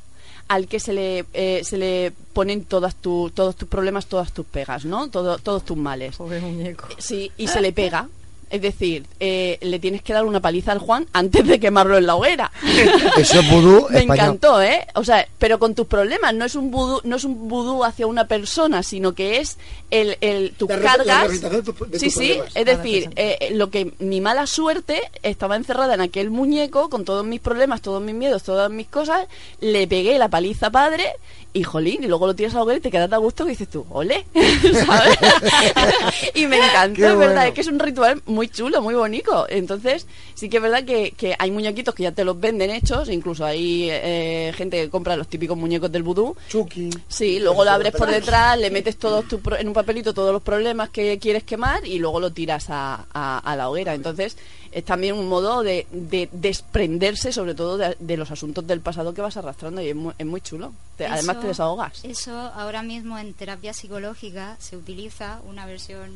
al que se le, eh, se le ponen todas tu, todos tus problemas, todas tus pegas, ¿no? Todo, todos tus males. Pobre muñeco. Sí, y se le pega. Es decir, eh, le tienes que dar una paliza al Juan antes de quemarlo en la hoguera. Eso es vudú Me español. encantó, ¿eh? O sea, pero con tus problemas, no es un vudú, no es un vudú hacia una persona, sino que es el, el tus La re- la cargas. de tu- de sí, tus sí, problemas. es decir, eh, lo que mi mala suerte estaba encerrada en aquel muñeco con todos mis problemas, todos mis miedos, todas mis cosas, le pegué la paliza padre y jolín, y luego lo tiras a la hoguera y te quedas a gusto que dices tú, ole, ¿sabes? y me encantó, Qué es verdad, bueno. es que es un ritual muy chulo, muy bonito. Entonces, sí que es verdad que, que hay muñequitos que ya te los venden hechos, incluso hay eh, gente que compra los típicos muñecos del vudú. Chucky. Sí, luego lo abres por detrás, le metes todos tu pro- en un papelito todos los problemas que quieres quemar y luego lo tiras a, a- a la hoguera. Entonces, es también un modo de, de desprenderse, sobre todo, de, de los asuntos del pasado que vas arrastrando y es muy, es muy chulo. Te- además, te desahogas. Eso ahora mismo en terapia psicológica se utiliza una versión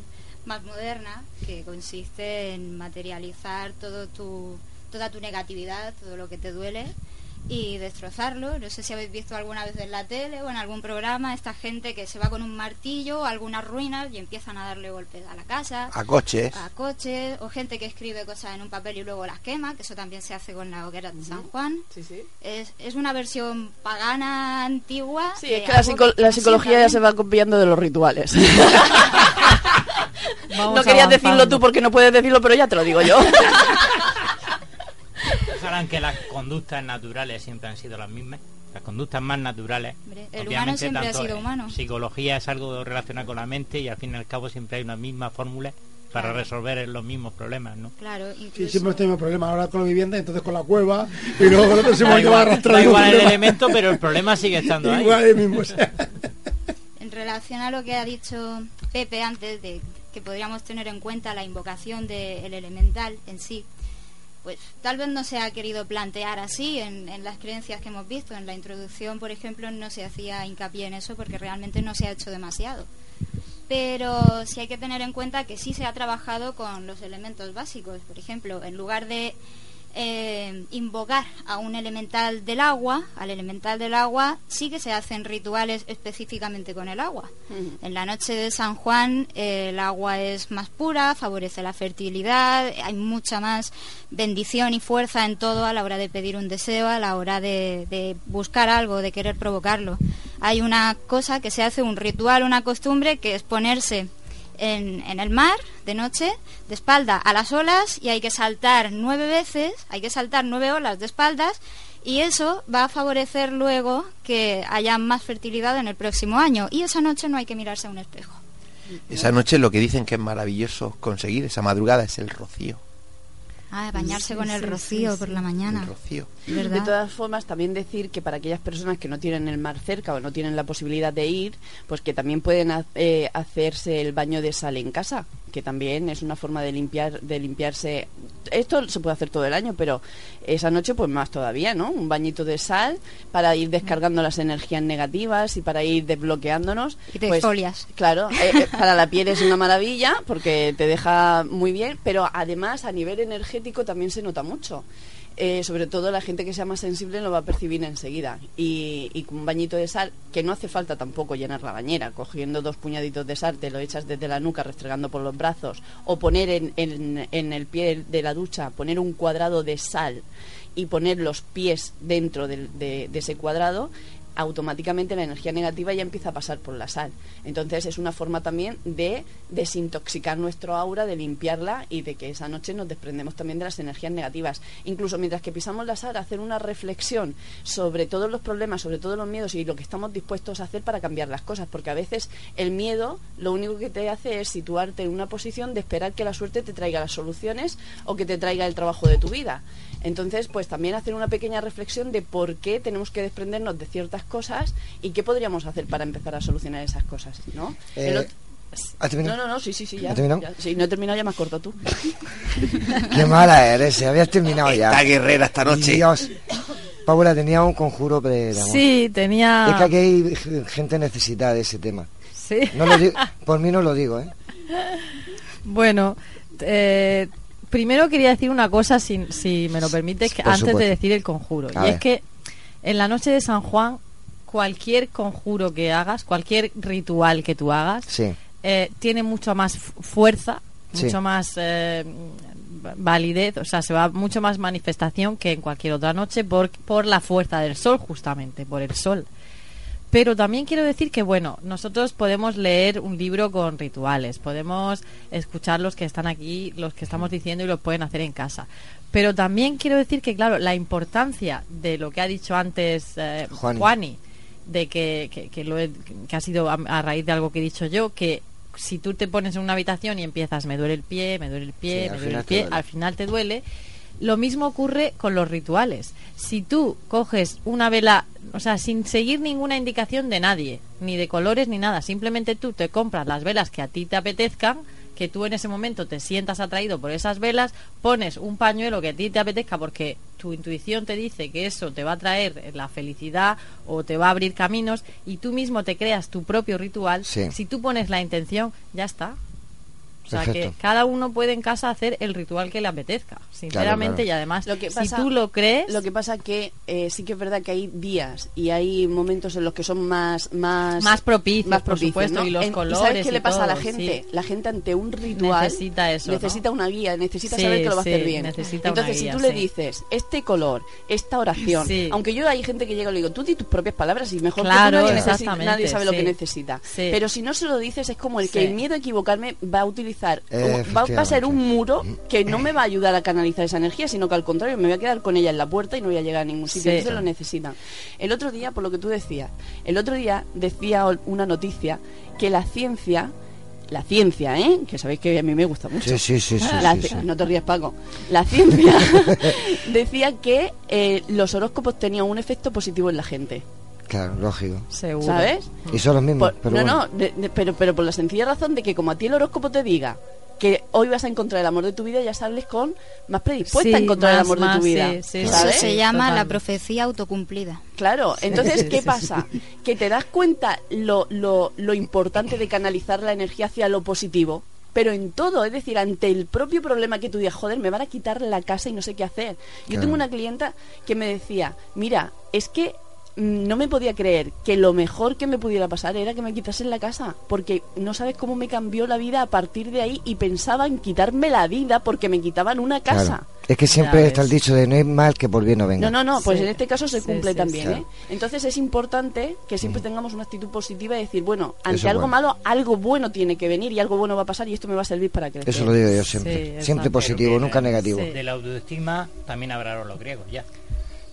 más moderna que consiste en materializar todo tu, toda tu negatividad, todo lo que te duele y destrozarlo. No sé si habéis visto alguna vez en la tele o en algún programa esta gente que se va con un martillo a algunas ruinas y empiezan a darle golpes a la casa, A coches. a coches, o gente que escribe cosas en un papel y luego las quema, que eso también se hace con la hoguera de San Juan. Es, es una versión pagana antigua. Sí, es que la, algo psico- que la nos psicología ya se va copiando de los rituales. Vamos no querías decirlo tú porque no puedes decirlo, pero ya te lo digo yo. Sabrán que las conductas naturales siempre han sido las mismas. Las conductas más naturales. Hombre, el humano siempre ha sido. Psicología es algo relacionado con la mente y al fin y al cabo siempre hay una misma fórmula para Claro. resolver los mismos problemas, ¿no? Claro, Sí, incluso... siempre tenemos problemas ahora con la vivienda, entonces con la cueva, y luego hemos llevado igual, arrastrando da igual el elemento, pero el problema sigue estando ahí. Igual el mismo, o sea. En relación a lo que ha dicho Pepe antes de que podríamos tener en cuenta la invocación del elemental en sí, pues tal vez no se ha querido plantear así en, en las creencias que hemos visto. En la introducción, por ejemplo, no se hacía hincapié en eso porque realmente no se ha hecho demasiado. Pero sí hay que tener en cuenta que sí se ha trabajado con los elementos básicos. Por ejemplo, en lugar de eh, invocar a un elemental del agua, al elemental del agua, sí que se hacen rituales específicamente con el agua. En la noche de San Juan eh, el agua es más pura, favorece la fertilidad, hay mucha más bendición y fuerza en todo a la hora de pedir un deseo, a la hora de, de buscar algo, de querer provocarlo. Hay una cosa que se hace, un ritual, una costumbre, que es ponerse en, el mar de noche, de espalda a las olas, y hay que saltar nueve veces, hay que saltar nueve olas de espaldas, y eso va a favorecer luego que haya más fertilidad en el próximo año. Y esa noche no hay que mirarse a un espejo. Esa noche lo que dicen que es maravilloso conseguir, esa madrugada, es el rocío. Ah, bañarse con el rocío por la mañana. De todas formas, también decir que para aquellas personas que no tienen el mar cerca o no tienen la posibilidad de ir, pues que también pueden eh, hacerse el baño de sal en casa, que también es una forma de limpiar, de limpiarse. Esto se puede hacer todo el año, pero esa noche, pues más todavía, ¿no? Un bañito de sal para ir descargando las energías negativas y para ir desbloqueándonos. Y te pues, exfolias. Claro, eh, eh, para la piel es una maravilla porque te deja muy bien, pero además a nivel energético también se nota mucho. Eh, sobre todo la gente que sea más sensible lo va a percibir enseguida. Y, con un bañito de sal, que no hace falta tampoco llenar la bañera, cogiendo dos puñaditos de sal, te lo echas desde la nuca, restregando por los brazos, o poner en, el pie de la ducha, poner un cuadrado de sal y poner los pies dentro de, de, de ese cuadrado, automáticamente la energía negativa ya empieza a pasar por la sal. Entonces es una forma también de desintoxicar nuestro aura, de limpiarla y de que esa noche nos desprendemos también de las energías negativas. Incluso mientras que pisamos la sal, hacer una reflexión sobre todos los problemas, sobre todos los miedos y lo que estamos dispuestos a hacer para cambiar las cosas, porque a veces el miedo lo único que te hace es situarte en una posición de esperar que la suerte te traiga las soluciones o que te traiga el trabajo de tu vida. Entonces, pues también hacer una pequeña reflexión de por qué tenemos que desprendernos de ciertas cosas y qué podríamos hacer para empezar a solucionar esas cosas, ¿no? Eh, ¿Has no, no, no, sí, sí, sí, ya. ¿Has terminado? ya. Sí, no he terminado, ya me has cortado tú. Qué mala eres, se habías terminado ya. Esta guerrera esta noche. Dios. Paula tenía un conjuro de amor. Sí, tenía. Es que aquí hay gente necesitada de ese tema. Sí. No lo digo, por mí no lo digo, ¿eh? Bueno, eh, primero quería decir una cosa, si, si me lo permites, que antes de decir el conjuro. A y ver. es que en la noche de San Juan, cualquier conjuro que hagas, cualquier ritual que tú hagas, Sí. eh, tiene mucho más fu- fuerza, Sí. mucho más eh, validez, o sea, se va mucho más manifestación que en cualquier otra noche por, por la fuerza del sol, justamente, por el sol. Pero también quiero decir que, bueno, nosotros podemos leer un libro con rituales, podemos escuchar los que están aquí, los que estamos diciendo y lo pueden hacer en casa. Pero también quiero decir que, claro, la importancia de lo que ha dicho antes eh, Juani. Juani, de que, que, que lo he- que ha sido a, a raíz de algo que he dicho yo, que si tú te pones en una habitación y empiezas, me duele el pie, me duele el pie, Sí, me duele el pie, duele. al final te duele. Lo mismo ocurre con los rituales. Si tú coges una vela, o sea, sin seguir ninguna indicación de nadie, ni de colores ni nada, simplemente tú te compras las velas que a ti te apetezcan, que tú en ese momento te sientas atraído por esas velas, pones un pañuelo que a ti te apetezca porque tu intuición te dice que eso te va a traer la felicidad o te va a abrir caminos y tú mismo te creas tu propio ritual, Sí. si tú pones la intención, ya está. O sea Perfecto. que cada uno puede en casa hacer el ritual que le apetezca, sinceramente, claro. y además, Lo que si tú lo crees, Lo que pasa que eh, sí que es verdad que hay días y hay momentos en los que son más más Más propicios, más por supuesto, ¿no? y los En- colores ¿Sabes qué y le pasa a la gente? sí. La gente ante un ritual Necesita eso, ¿no? necesita una guía, necesita Sí, saber que lo va a hacer bien. necesita una Entonces, guía, si tú le dices este color, esta oración, Sí. aunque yo hay gente que llega y le digo, tú di tus propias palabras y mejor Claro, que tú nadie, necesita- exactamente, nadie sabe lo que necesita. Sí. Pero si no se lo dices es como el que Sí. el miedo a equivocarme va a utilizar, Eh, va, va a ser un muro que no me va a ayudar a canalizar esa energía, sino que al contrario me voy a quedar con ella en la puerta y no voy a llegar a ningún sitio. Sí. Entonces lo necesitan. El otro día, por lo que tú decías, el otro día decía una noticia que la ciencia, la ciencia, ¿eh? que sabéis que a mí me gusta mucho. Sí, sí, sí, sí, La sí, ci- sí. No te rías, Paco. La ciencia decía que eh, los horóscopos tenían un efecto positivo en la gente. Claro, lógico. seguro. ¿Sabes? Y son los mismos, Por- pero no, bueno. no, de- de- pero, pero por la sencilla razón de que como a ti el horóscopo te diga que hoy vas a encontrar el amor de tu vida, ya sales con más predispuesta a encontrar el más- amor de tu vida. sí, sí, Eso ¿sabes? se llama la profecía autocumplida. Claro, entonces, ¿qué pasa? Que te das cuenta lo, lo, lo importante de canalizar la energía hacia lo positivo. pero en todo, es decir, ante el propio problema que tú digas, joder, me van a quitar la casa y no sé qué hacer. Yo Claro. tengo una clienta que me decía, mira, es que no me podía creer que lo mejor que me pudiera pasar era que me quitasen la casa, porque no sabes cómo me cambió la vida a partir de ahí y pensaba en quitarme la vida porque me quitaban una casa. Claro. Es que siempre está el dicho de no es mal que por bien no venga. No, no, no, pues Sí. en este caso se Sí, cumple sí, también, sí. ¿eh? Entonces es importante que siempre tengamos una actitud positiva y decir, bueno, ante Eso algo bueno. malo, algo bueno tiene que venir y algo bueno va a pasar y esto me va a servir para crecer. Eso lo digo yo siempre. Sí, siempre positivo, nunca negativo. De la autoestima también hablaron los griegos, ya.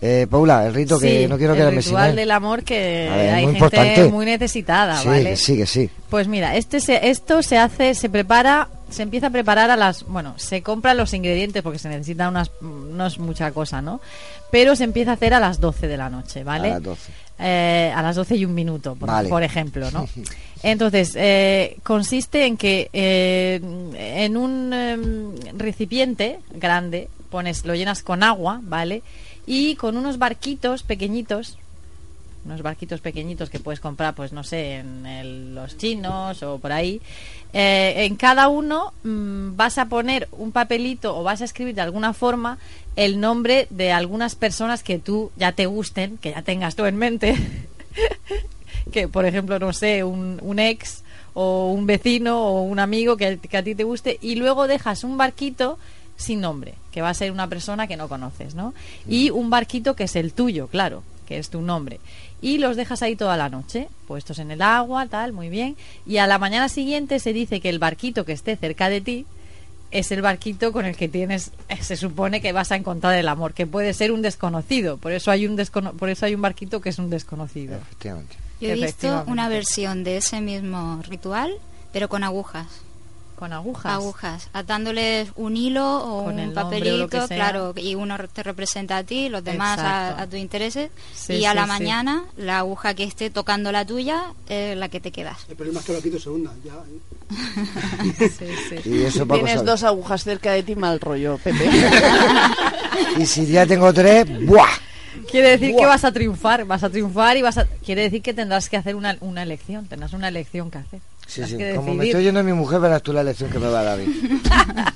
Eh, Paula, el rito que no quiero el quedarme sin ritual él. del amor que ver, hay muy gente importante. muy necesitada, sí, ¿vale? que sí, que sí. Pues mira, este se, esto se hace, se prepara, se empieza a preparar a las, bueno, se compran los ingredientes porque se necesita unas, no es mucha cosa, ¿no? Pero se empieza a hacer a las 12 de la noche, ¿vale? A las 12. Eh, a las 12 y un minuto, por, Vale. por ejemplo, ¿no? Entonces, eh, consiste en que eh, en un em, recipiente grande pones, lo llenas con agua, ¿vale? Y con unos barquitos pequeñitos, unos barquitos pequeñitos que puedes comprar, pues no sé, en el- los chinos o por ahí. eh, en cada uno mm, vas a poner un papelito o vas a escribir de alguna forma el nombre de algunas personas que tú ya te gusten, que ya tengas tú en mente. que por ejemplo, no sé, un, ex o un vecino o un amigo que a ti te guste y luego dejas un barquito sin nombre, que va a ser una persona que no conoces, ¿no? Y un barquito que es el tuyo, claro, que es tu nombre. Y los dejas ahí toda la noche, puestos en el agua, tal, muy bien. Y a la mañana siguiente se dice que el barquito que esté cerca de ti es el barquito con el que tienes, eh, se supone que vas a encontrar el amor, que puede ser un desconocido. Por eso hay un descono- por eso hay un barquito que es un desconocido. Efectivamente. Yo he visto una versión de ese mismo ritual, pero con agujas. Con agujas. Agujas, atándoles un hilo o Con un o papelito, claro, y uno te representa a ti, los demás a, a tus intereses, Sí, y a sí, la sí. mañana la aguja que esté tocando la tuya es la que te quedas. El problema es que lo quito segunda. Ya, Sí, sí. Y eso Paco Tienes sabe. dos agujas cerca de ti, mal rollo, Pepe. Y si ya tengo tres, ¡buah! Quiere decir que vas a triunfar, vas a triunfar y vas a... Quiere decir que tendrás que hacer una, una elección, tendrás una elección que hacer. Sí, sí. Como me estoy yendo a mi mujer, verás tú la lección que me va a dar.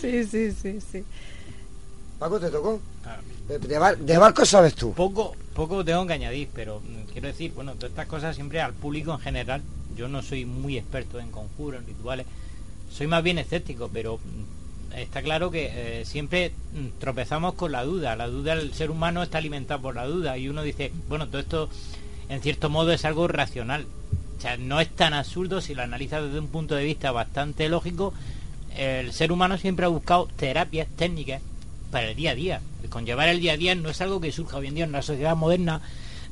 Sí, sí, sí, sí. Paco, ¿te tocó? Ah. De, bar- de barco sabes tú. Poco, poco tengo que añadir, pero mm, quiero decir, bueno, todas estas cosas siempre al público en general. Yo no soy muy experto en conjuros, en rituales. Soy más bien escéptico, pero mm, está claro que eh, siempre mm, tropezamos con la duda. La duda, el ser humano está alimentado por la duda. Y uno dice, bueno, todo esto en cierto modo es algo racional. Sea, no es tan absurdo si lo analizas desde un punto de vista bastante lógico. El ser humano siempre ha buscado terapias técnicas para el día a día. El conllevar el día a día no es algo que surja hoy en día en una sociedad moderna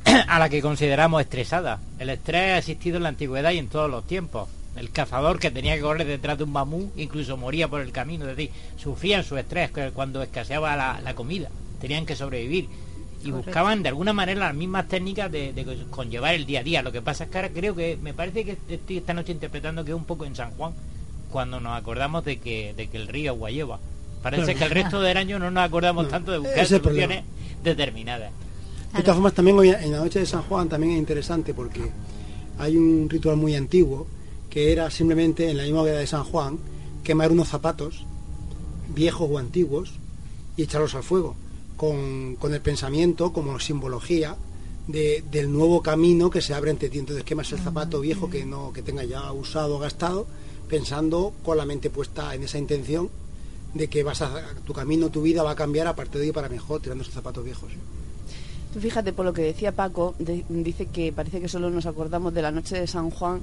a la que consideramos estresada. El estrés ha existido en la antigüedad y en todos los tiempos. El cazador que tenía que correr detrás de un mamú incluso moría por el camino, es decir, sufrían su estrés cuando escaseaba la, la comida, tenían que sobrevivir y Correcto. buscaban de alguna manera las mismas técnicas de, de conllevar el día a día. Lo que pasa es que ahora creo que me parece que estoy esta noche interpretando que es un poco en San Juan cuando nos acordamos de que, de que el río es Guayeva. Parece Claro. que el resto del año no nos acordamos No, tanto de buscar soluciones determinadas. De todas formas, también hoy, en la noche de San Juan también es interesante porque hay un ritual muy antiguo que era simplemente en la misma hoguera de San Juan quemar unos zapatos viejos o antiguos y echarlos al fuego con, con el pensamiento como simbología de- del nuevo camino que se abre ante ti. Entonces quemas el zapato viejo que no que tenga ya usado o gastado pensando con la mente puesta en esa intención de que vas a tu camino, tu vida va a cambiar a partir de ahí para mejor tirando esos zapatos viejos. Tú fíjate, por lo que decía Paco, de- dice que parece que solo nos acordamos de la noche de San Juan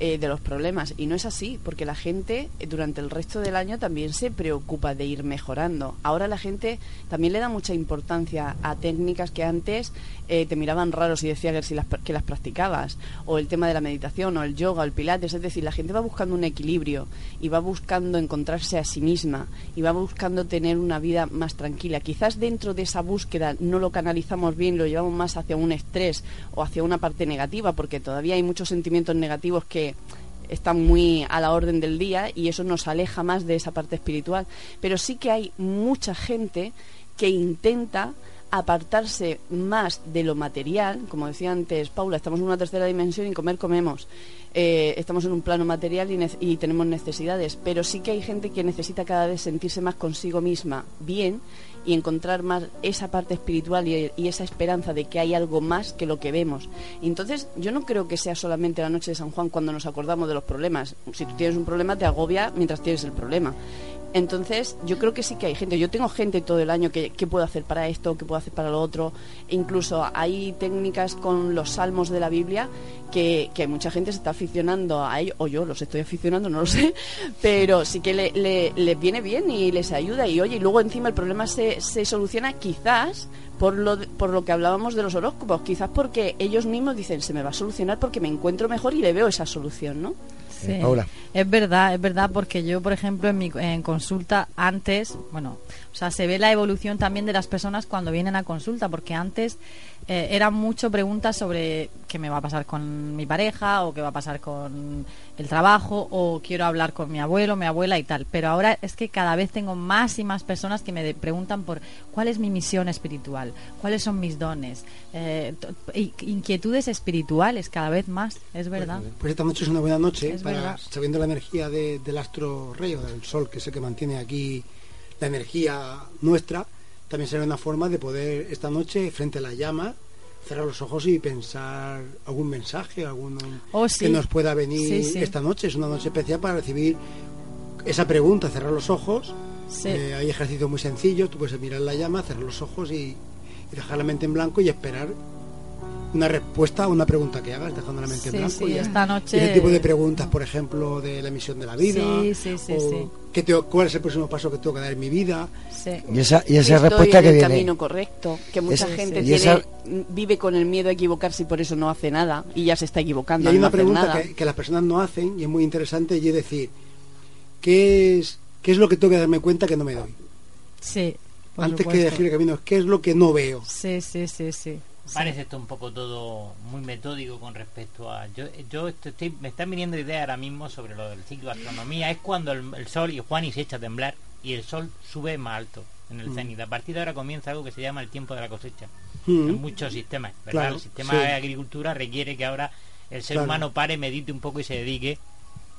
eh, de los problemas. Y no es así, porque la gente eh, durante el resto del año también se preocupa de ir mejorando. Ahora la gente también le da mucha importancia a técnicas que antes eh, te miraban raros y decía que, si las, que las practicabas. O el tema de la meditación, o el yoga, o el pilates. Es decir, la gente va buscando un equilibrio y va buscando encontrarse a sí misma y va buscando tener una vida más tranquila. Quizás dentro de esa búsqueda no lo canalizamos bien, lo llevamos más hacia un estrés o hacia una parte negativa, porque todavía hay muchos sentimientos negativos que están muy a la orden del día y eso nos aleja más de esa parte espiritual. Pero sí que hay mucha gente que intenta apartarse más de lo material, como decía antes Paula, estamos en una tercera dimensión y comer comemos. Eh, estamos en un plano material y, tenemos necesidades, pero sí que hay gente que necesita cada vez sentirse más consigo misma bien y encontrar más esa parte espiritual y, esa esperanza de que hay algo más que lo que vemos. Entonces yo no creo que sea solamente la noche de San Juan cuando nos acordamos de los problemas. Si tú tienes un problema te agobia mientras tienes el problema. Entonces, yo creo que sí que hay gente. Yo tengo gente todo el año que, que puedo hacer para esto, que puedo hacer para lo otro. E incluso hay técnicas con los salmos de la Biblia que, que mucha gente se está aficionando a ello. O yo los estoy aficionando, no lo sé. Pero sí que le, le, les viene bien y les ayuda. Y oye, y luego encima el problema se, se soluciona quizás por lo, por lo que hablábamos de los horóscopos. Quizás porque ellos mismos dicen, se me va a solucionar porque me encuentro mejor y le veo esa solución, ¿no? Sí, es verdad, es verdad, porque yo, por ejemplo, en mi en consulta antes, bueno, sea, se ve la evolución también de las personas cuando vienen a consulta, porque antes eh, eran mucho preguntas sobre qué me va a pasar con mi pareja o qué va a pasar con el trabajo o quiero hablar con mi abuelo, mi abuela y tal. Pero ahora es que cada vez tengo más y más personas que me preguntan por cuál es mi misión espiritual, cuáles son mis dones, eh, inquietudes espirituales cada vez más, es verdad. Pues esta noche es una buena noche para, sabiendo la energía de- del astro rey o del sol, que es el que mantiene aquí la energía nuestra, también será una forma de poder esta noche, frente a la llama, cerrar los ojos y pensar algún mensaje, algún Oh, sí. que nos pueda venir Sí, sí. esta noche. Es una noche especial para recibir esa pregunta, cerrar los ojos. Eh, hay ejercicios muy sencillos, tú puedes mirar la llama, cerrar los ojos y, y dejar la mente en blanco y esperar una respuesta a una pregunta que hagas, dejando la mente Sí, en blanco. sí, y- esta noche- y ese tipo de preguntas, por ejemplo, de la misión de la vida. Sí, sí, sí, o sí. qué tengo- ¿Cuál es el próximo paso que tengo que dar en mi vida? Sí. Y esa, y esa Estoy respuesta en que el viene. camino correcto, que mucha Esa- gente tiene, esa- vive con el miedo a equivocarse y por eso no hace nada y ya se está Y equivocando. hay no una pregunta nada. que, que las personas no hacen y es muy interesante y es decir, ¿qué es, qué es lo que tengo que darme cuenta que no me doy? Sí. Antes que elegir el camino, ¿qué es lo que no veo? Sí, sí, sí, sí. Parece esto un poco todo muy metódico con respecto a... Yo, yo estoy- me están viniendo ideas ahora mismo sobre lo del ciclo de astronomía. Es cuando el, el Sol y Juani se echa a temblar y el Sol sube más alto en el Mm. cenit. A partir de ahora comienza algo que se llama el tiempo de la cosecha. Mm. En muchos sistemas, ¿verdad? Claro, el sistema sí. de agricultura requiere que ahora el ser Claro. humano pare, medite un poco y se dedique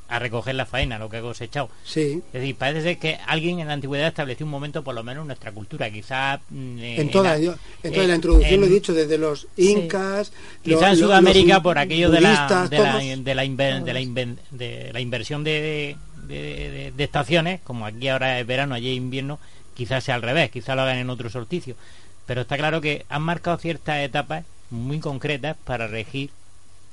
a recoger la faena, lo que ha cosechado. Sí. Es decir, parece ser que alguien en la antigüedad estableció un momento, por lo menos en nuestra cultura, quizá... mm, eh, En toda, la- yo- en toda eh, la introducción en- lo he dicho, desde los incas, Quizá en Sudamérica los por aquello de la, de la, de la, inver- de la inven- de la inversión de, de, de- de estaciones, como aquí ahora es verano, allí es invierno, quizás sea al revés, quizás lo hagan en otro solsticio. Pero está claro que han marcado ciertas etapas muy concretas para regir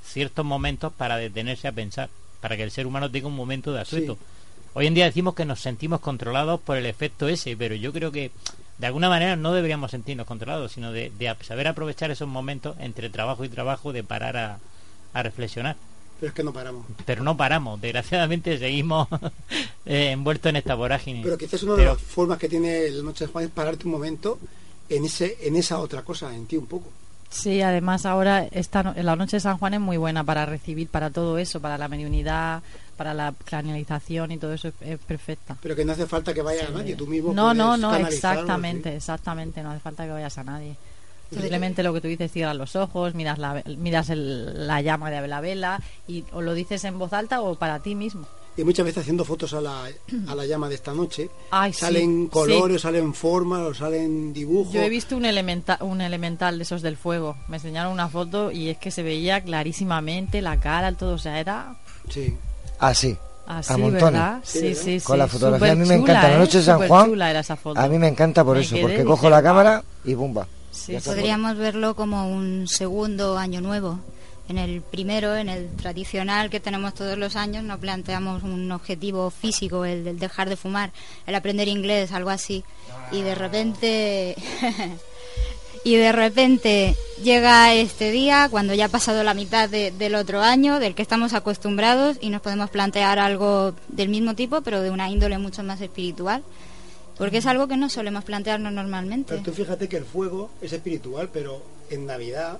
ciertos momentos para detenerse a pensar, para que el ser humano tenga un momento de asueto. Sí. Hoy en día decimos que nos sentimos controlados por el efecto ese, pero yo creo que de alguna manera no deberíamos sentirnos controlados, sino de, saber aprovechar esos momentos entre trabajo y trabajo, de parar a, a reflexionar. Pero es que no paramos. Pero no paramos, desgraciadamente seguimos eh, envueltos en esta vorágine. Pero quizás una de las formas que tiene la noche de Juan es pararte un momento en ese en esa otra cosa, en ti un poco. Sí, además ahora esta la noche de San Juan es muy buena para recibir, para todo eso, para la mediunidad, para la canalización y todo eso es, es perfecta. Pero que no hace falta que vaya Sí. nadie, tú mismo No, no, puedes no, exactamente, exactamente, no hace falta que vayas a nadie. Simplemente lo que tú dices, cierras los ojos, miras la, miras el- la llama de la vela y o lo dices en voz alta o para ti mismo. Y muchas veces haciendo fotos a la, a la llama de esta noche, Ay, sí, salen sí. colores, salen formas, o salen dibujos. Yo he visto un, elementa, un elemental de esos del fuego. Me enseñaron una foto y es que se veía clarísimamente la cara, todo, o sea, era Sí. Ah, sí. así, a montones. ¿verdad? Sí, sí, sí. Con la fotografía a mí me encanta. La ¿eh? noche de San Juan. era esa foto. A mí me encanta por Me eso, porque cojo la cámara y bumba. Sí. Podríamos verlo como un segundo año nuevo. En el primero, en el tradicional que tenemos todos los años, nos planteamos un objetivo físico, el del dejar de fumar, el aprender inglés, algo así. Y de repente... y de repente llega este día, cuando ya ha pasado la mitad de- del otro año, del que estamos acostumbrados, y nos podemos plantear algo del mismo tipo, pero de una índole mucho más espiritual. Porque es algo que no solemos plantearnos normalmente. Pero tú fíjate que el fuego es espiritual, pero en Navidad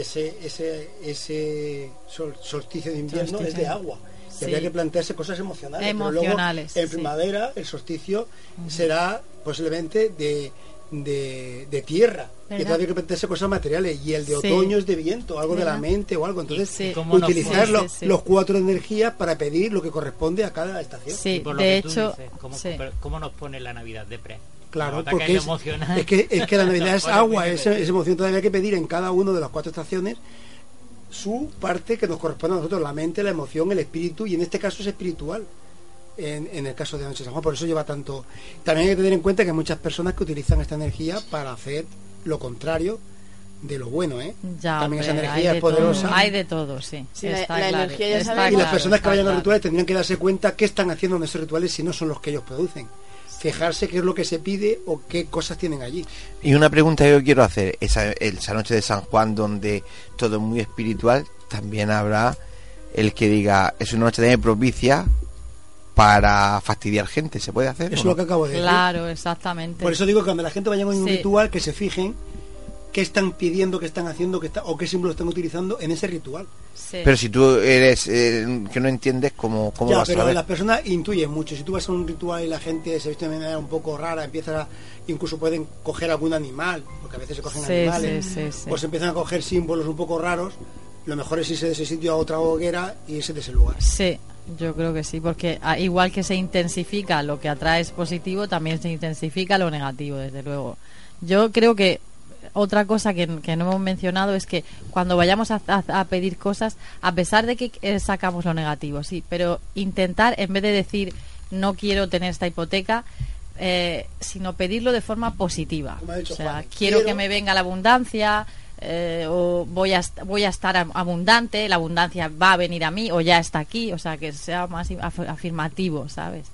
ese ese ese sol- solsticio de invierno Solsticio. es de agua. Y Sí. habría que plantearse cosas emocionales. pero luego, en sí. primavera el solsticio será posiblemente de, de, de tierra. Y ¿Verdad? entonces hay que plantearse cosas materiales. Y el de Sí. otoño es de viento, algo de la mente o algo. Entonces, Sí. ¿Cómo nos utilizar los, Sí, sí. los cuatro energías para pedir lo que corresponde a cada estación. Sí, Y por lo de que tú hecho, dices, ¿cómo, ¿cómo nos pone la Navidad de pre? Claro, porque es, emocional. es que, es que la Navidad es pone agua, es, emoción. Todavía hay que pedir en cada una de las cuatro estaciones su parte que nos corresponde a nosotros, la mente, la emoción, el espíritu, y en este caso es espiritual. En, en el caso de Noche de San Juan, por eso lleva tanto. También hay que tener en cuenta que hay muchas personas que utilizan esta energía para hacer lo contrario de lo bueno, ¿eh? Ya, También esa energía es todo, poderosa. hay de todo, sí. Sí, la- Está la claro, energía ya está sabe- y las claro, personas que vayan a claro. rituales tendrían que darse cuenta qué están haciendo en esos rituales si no son los que ellos producen. Fijarse qué es lo que se pide o qué cosas tienen allí. Y una pregunta que yo quiero hacer, esa, esa noche de San Juan donde todo es muy espiritual, también habrá el que diga, es una noche de propicia para fastidiar gente, ¿se puede hacer? Eso es no? lo que acabo de decir. Claro, exactamente. Por eso digo que cuando la gente vaya a un Sí. ritual, que se fijen qué están pidiendo, qué están haciendo, qué está, o qué símbolos están utilizando en ese ritual. Sí. Pero si tú eres eh, que no entiendes, ¿cómo, cómo ya, vas a pero ver? las personas intuyen mucho. Si tú vas a un ritual y la gente se viste de manera un poco rara, empieza a, incluso pueden coger algún animal, porque a veces se cogen Sí, animales, sí, sí, sí. pues empiezan a coger símbolos un poco raros. Lo mejor es irse de ese sitio a otra hoguera y irse de ese lugar. Sí, yo creo que sí, porque ah, igual que se intensifica lo que atrae es positivo, también se intensifica lo negativo, desde luego. Yo creo que otra cosa que, que no hemos mencionado es que cuando vayamos a, a- a pedir cosas, a pesar de que eh, sacamos lo negativo, sí, pero intentar, en vez de decir no quiero tener esta hipoteca, eh, sino pedirlo de forma positiva. Dicho o sea, Juan, quiero, quiero- que me venga la abundancia, eh, o voy a, voy a estar abundante, la abundancia va a venir a mí, o ya está aquí, o sea, que sea más af- afirmativo, ¿sabes?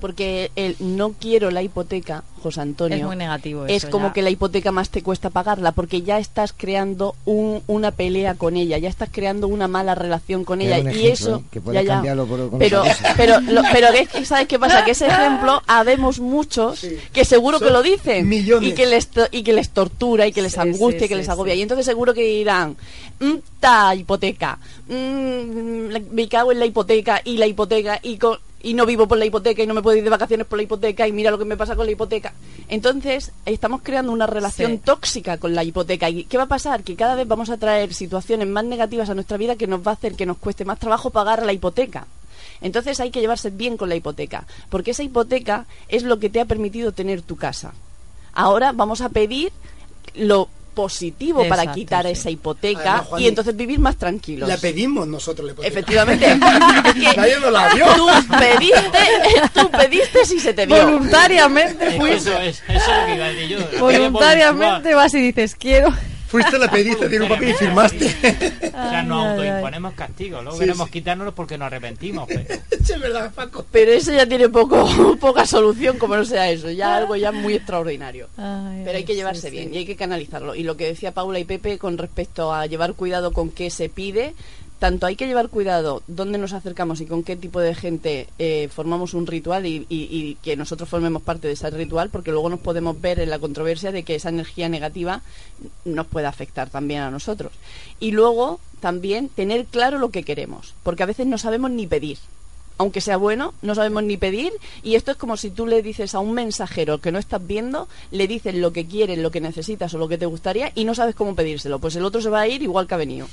Porque el no quiero la hipoteca, José Antonio, Es muy negativo es eso, como ya. que la hipoteca más te cuesta pagarla, porque ya estás creando un- una pelea con ella, ya estás creando una mala relación con ella y eso ¿eh? que ya, ya. cambiarlo por con pero pero lo- pero es sabes qué pasa que ese ejemplo habemos muchos que seguro que lo dicen millones. y que les to- y que les tortura y que les Sí, angustia sí, y que les agobia sí. y entonces seguro que dirán "Mm, ta hipoteca mm, la- me cago en la hipoteca y la hipoteca y con- y no vivo por la hipoteca y no me puedo ir de vacaciones por la hipoteca y mira lo que me pasa con la hipoteca. Entonces, estamos creando una relación Sí. tóxica con la hipoteca. ¿Y qué va a pasar? Que cada vez vamos a traer situaciones más negativas a nuestra vida que nos va a hacer que nos cueste más trabajo pagar la hipoteca. Entonces hay que llevarse bien con la hipoteca, porque esa hipoteca es lo que te ha permitido tener tu casa. Ahora vamos a pedir lo positivo para Exacto, quitar sí. esa hipoteca Además, Juan, y entonces vivir más tranquilos. La pedimos nosotros, la hipoteca. Efectivamente. Nadie nos la dio. Tú pediste, tú pediste si se te dio. Voluntariamente fuiste, eso, es, eso es lo que iba a decir yo. voluntariamente vas y dices quiero. Fuiste, la pediste, tiene un papel y firmaste. O sea, nos autoimponemos castigos. Luego Sí, queremos sí. quitárnoslo porque nos arrepentimos. Pero es verdad, Paco. Pero eso ya tiene poco, poca solución como no sea eso. Ya algo ya muy extraordinario. Ay, Pero hay que llevarse sí. bien y hay que canalizarlo. Y lo que decía Paula y Pepe con respecto a llevar cuidado con qué se pide, tanto hay que llevar cuidado dónde nos acercamos y con qué tipo de gente eh, formamos un ritual y, y- que nosotros formemos parte de ese ritual, porque luego nos podemos ver en la controversia de que esa energía negativa nos puede afectar también a nosotros. Y luego también tener claro lo que queremos, porque a veces no sabemos ni pedir aunque sea bueno, no sabemos ni pedir y esto es como si tú le dices a un mensajero que no estás viendo, le dices lo que quieres, lo que necesitas o lo que te gustaría y no sabes cómo pedírselo, pues el otro se va a ir igual que ha venido.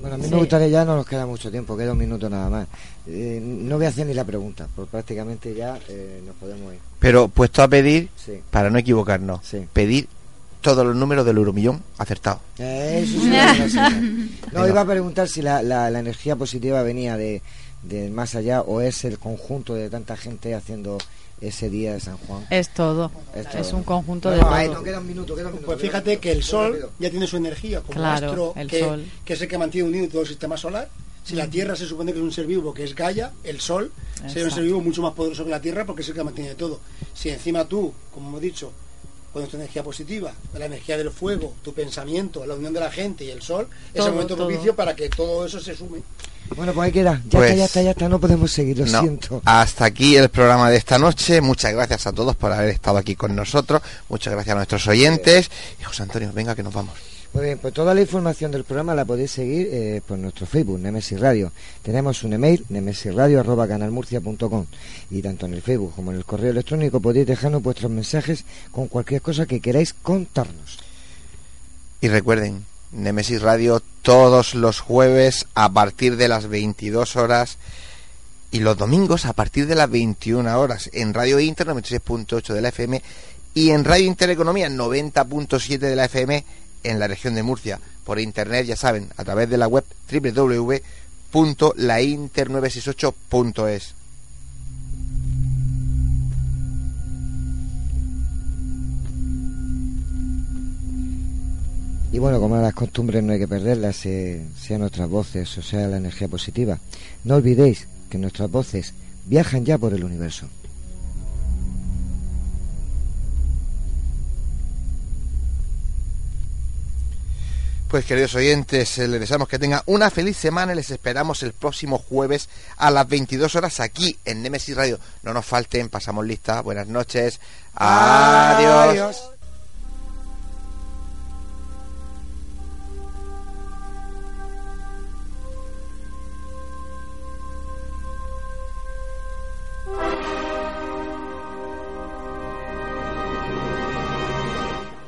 Bueno, a mí Sí. me gustaría ya, no nos queda mucho tiempo, queda un minuto nada más. Eh, no voy a hacer ni la pregunta, porque prácticamente ya eh, nos podemos ir. Pero puesto a pedir, Sí. para no equivocarnos, Sí. pedir todos los números del euromillón acertados. Eso sí. No, iba a preguntar si la, la, la energía positiva venía de, de más allá o es el conjunto de tanta gente haciendo ese día de San Juan. Es todo. Es un conjunto No, de no, ahí todo. no queda un minuto, queda un minuto. Pues fíjate minuto. que el Sol ya tiene su energía como Claro, astro, el que, Sol. que es el que mantiene unido todo el sistema solar. Si la Tierra se supone que es un ser vivo, que es Gaia, el Sol sería un ser Exacto. vivo mucho más poderoso que la Tierra porque es el que mantiene todo. Si encima tú, como hemos dicho, pones tu energía positiva, la energía del fuego, tu pensamiento, la unión de la gente y el Sol, es el momento todo. propicio para que todo eso se sume. Bueno, pues ahí queda. Ya Pues- está, ya está, ya está. No podemos seguir, lo No, siento. Hasta aquí el programa de esta noche. Muchas gracias a todos por haber estado aquí con nosotros. Muchas gracias a nuestros oyentes. Y José Antonio, venga que nos vamos. Muy bien, pues toda la información del programa la podéis seguir eh, por nuestro Facebook, Nemesis Radio. Tenemos un email, nemesisradio.canalmurcia.com y tanto en el Facebook como en el correo electrónico podéis dejarnos vuestros mensajes con cualquier cosa que queráis contarnos. Y recuerden, Nemesis Radio todos los jueves a partir de las 22 horas y los domingos a partir de las 21 horas en Radio Inter 96.8 de la FM y en Radio Intereconomía 90.7 de la FM en la región de Murcia. Por internet, ya saben, a través de la web www.lainter968.es. Y bueno, como las costumbres no hay que perderlas, sean nuestras voces o sea la energía positiva. No olvidéis que nuestras voces viajan ya por el universo. Pues queridos oyentes, eh, les deseamos que tengan una feliz semana y les esperamos el próximo jueves a las 22 horas aquí en Nemesis Radio. No nos falten, pasamos lista. Buenas noches. Adiós.